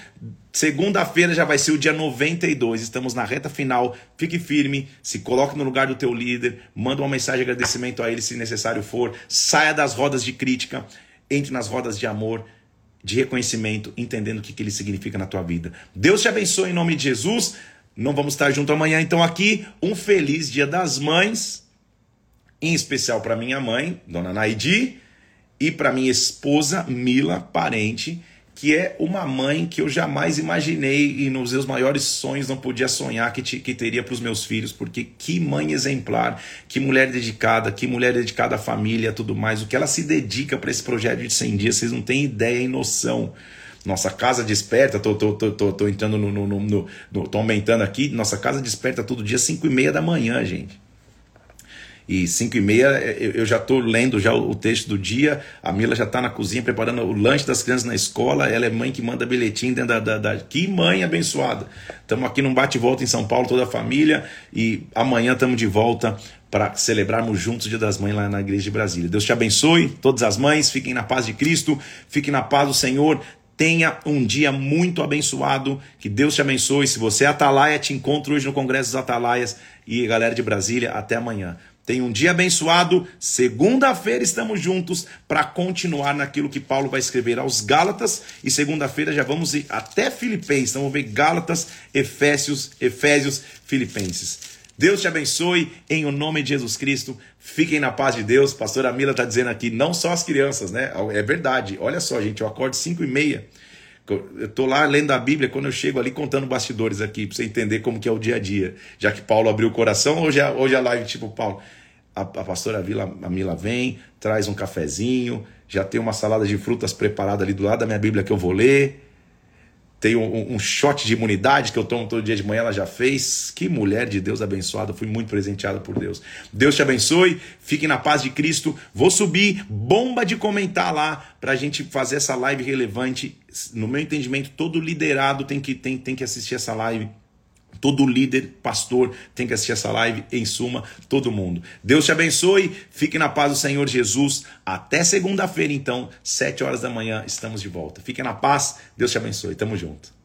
Segunda-feira já vai ser o dia 92. Estamos na reta final. Fique firme, se coloque no lugar do teu líder, manda uma mensagem de agradecimento a ele se necessário for. Saia das rodas de crítica, entre nas rodas de amor, de reconhecimento, entendendo o que ele significa na tua vida. Deus te abençoe em nome de Jesus. Não vamos estar junto amanhã, então aqui um feliz Dia das Mães, em especial para minha mãe, Dona Naidi, e para minha esposa Mila, parente, que é uma mãe que eu jamais imaginei e nos meus maiores sonhos não podia sonhar que, te, que teria para os meus filhos, porque que mãe exemplar, que mulher dedicada, que mulher dedicada à família, tudo mais, o que ela se dedica para esse projeto de 100 dias, vocês não têm ideia e noção. Nossa casa desperta, tô, tô, tô, tô, tô entrando no, no, no, no, tô aumentando aqui. Nossa casa desperta todo dia 5 e meia da manhã, gente. E 5 e meia eu já estou lendo já o texto do dia. A Mila já está na cozinha preparando o lanche das crianças na escola. Ela é mãe que manda bilhetinho dentro da. da, da... Que mãe abençoada! Estamos aqui num bate-volta em São Paulo, toda a família. E amanhã estamos de volta para celebrarmos juntos o Dia das Mães lá na Igreja de Brasília. Deus te abençoe, todas as mães, fiquem na paz de Cristo, fiquem na paz do Senhor. Tenha um dia muito abençoado. Que Deus te abençoe. Se você é atalaia, te encontro hoje no Congresso dos Atalaias. E galera de Brasília, até amanhã. Tenha um dia abençoado. Segunda-feira estamos juntos para continuar naquilo que Paulo vai escrever aos Gálatas. E segunda-feira já vamos ir até Filipenses. Então vamos ver Gálatas, Efésios, Efésios, Filipenses. Deus te abençoe em o nome de Jesus Cristo. Fiquem na paz de Deus. Pastora Mila está dizendo aqui, não só as crianças, né? É verdade. Olha só, gente, eu acordo 5 e meia. Eu estou lá lendo a Bíblia, quando eu chego ali contando bastidores aqui, para você entender como que é o dia a dia. Já que Paulo abriu o coração, hoje é, hoje é a live tipo Paulo. A, a pastora Vila, a Mila vem, traz um cafezinho, já tem uma salada de frutas preparada ali do lado da minha Bíblia que eu vou ler. Tem um, um, shot de imunidade que eu tomo todo dia de manhã, ela já fez. Que mulher de Deus abençoada, fui muito presenteada por Deus. Deus te abençoe, fique na paz de Cristo. Vou subir bomba de comentar lá para a gente fazer essa live relevante. No meu entendimento, todo liderado tem que, tem, tem que assistir essa live. Todo líder, pastor tem que assistir essa live, em suma, todo mundo. Deus te abençoe, fique na paz do Senhor Jesus. Até segunda-feira, então, sete horas da manhã, estamos de volta. Fique na paz, Deus te abençoe. Tamo junto.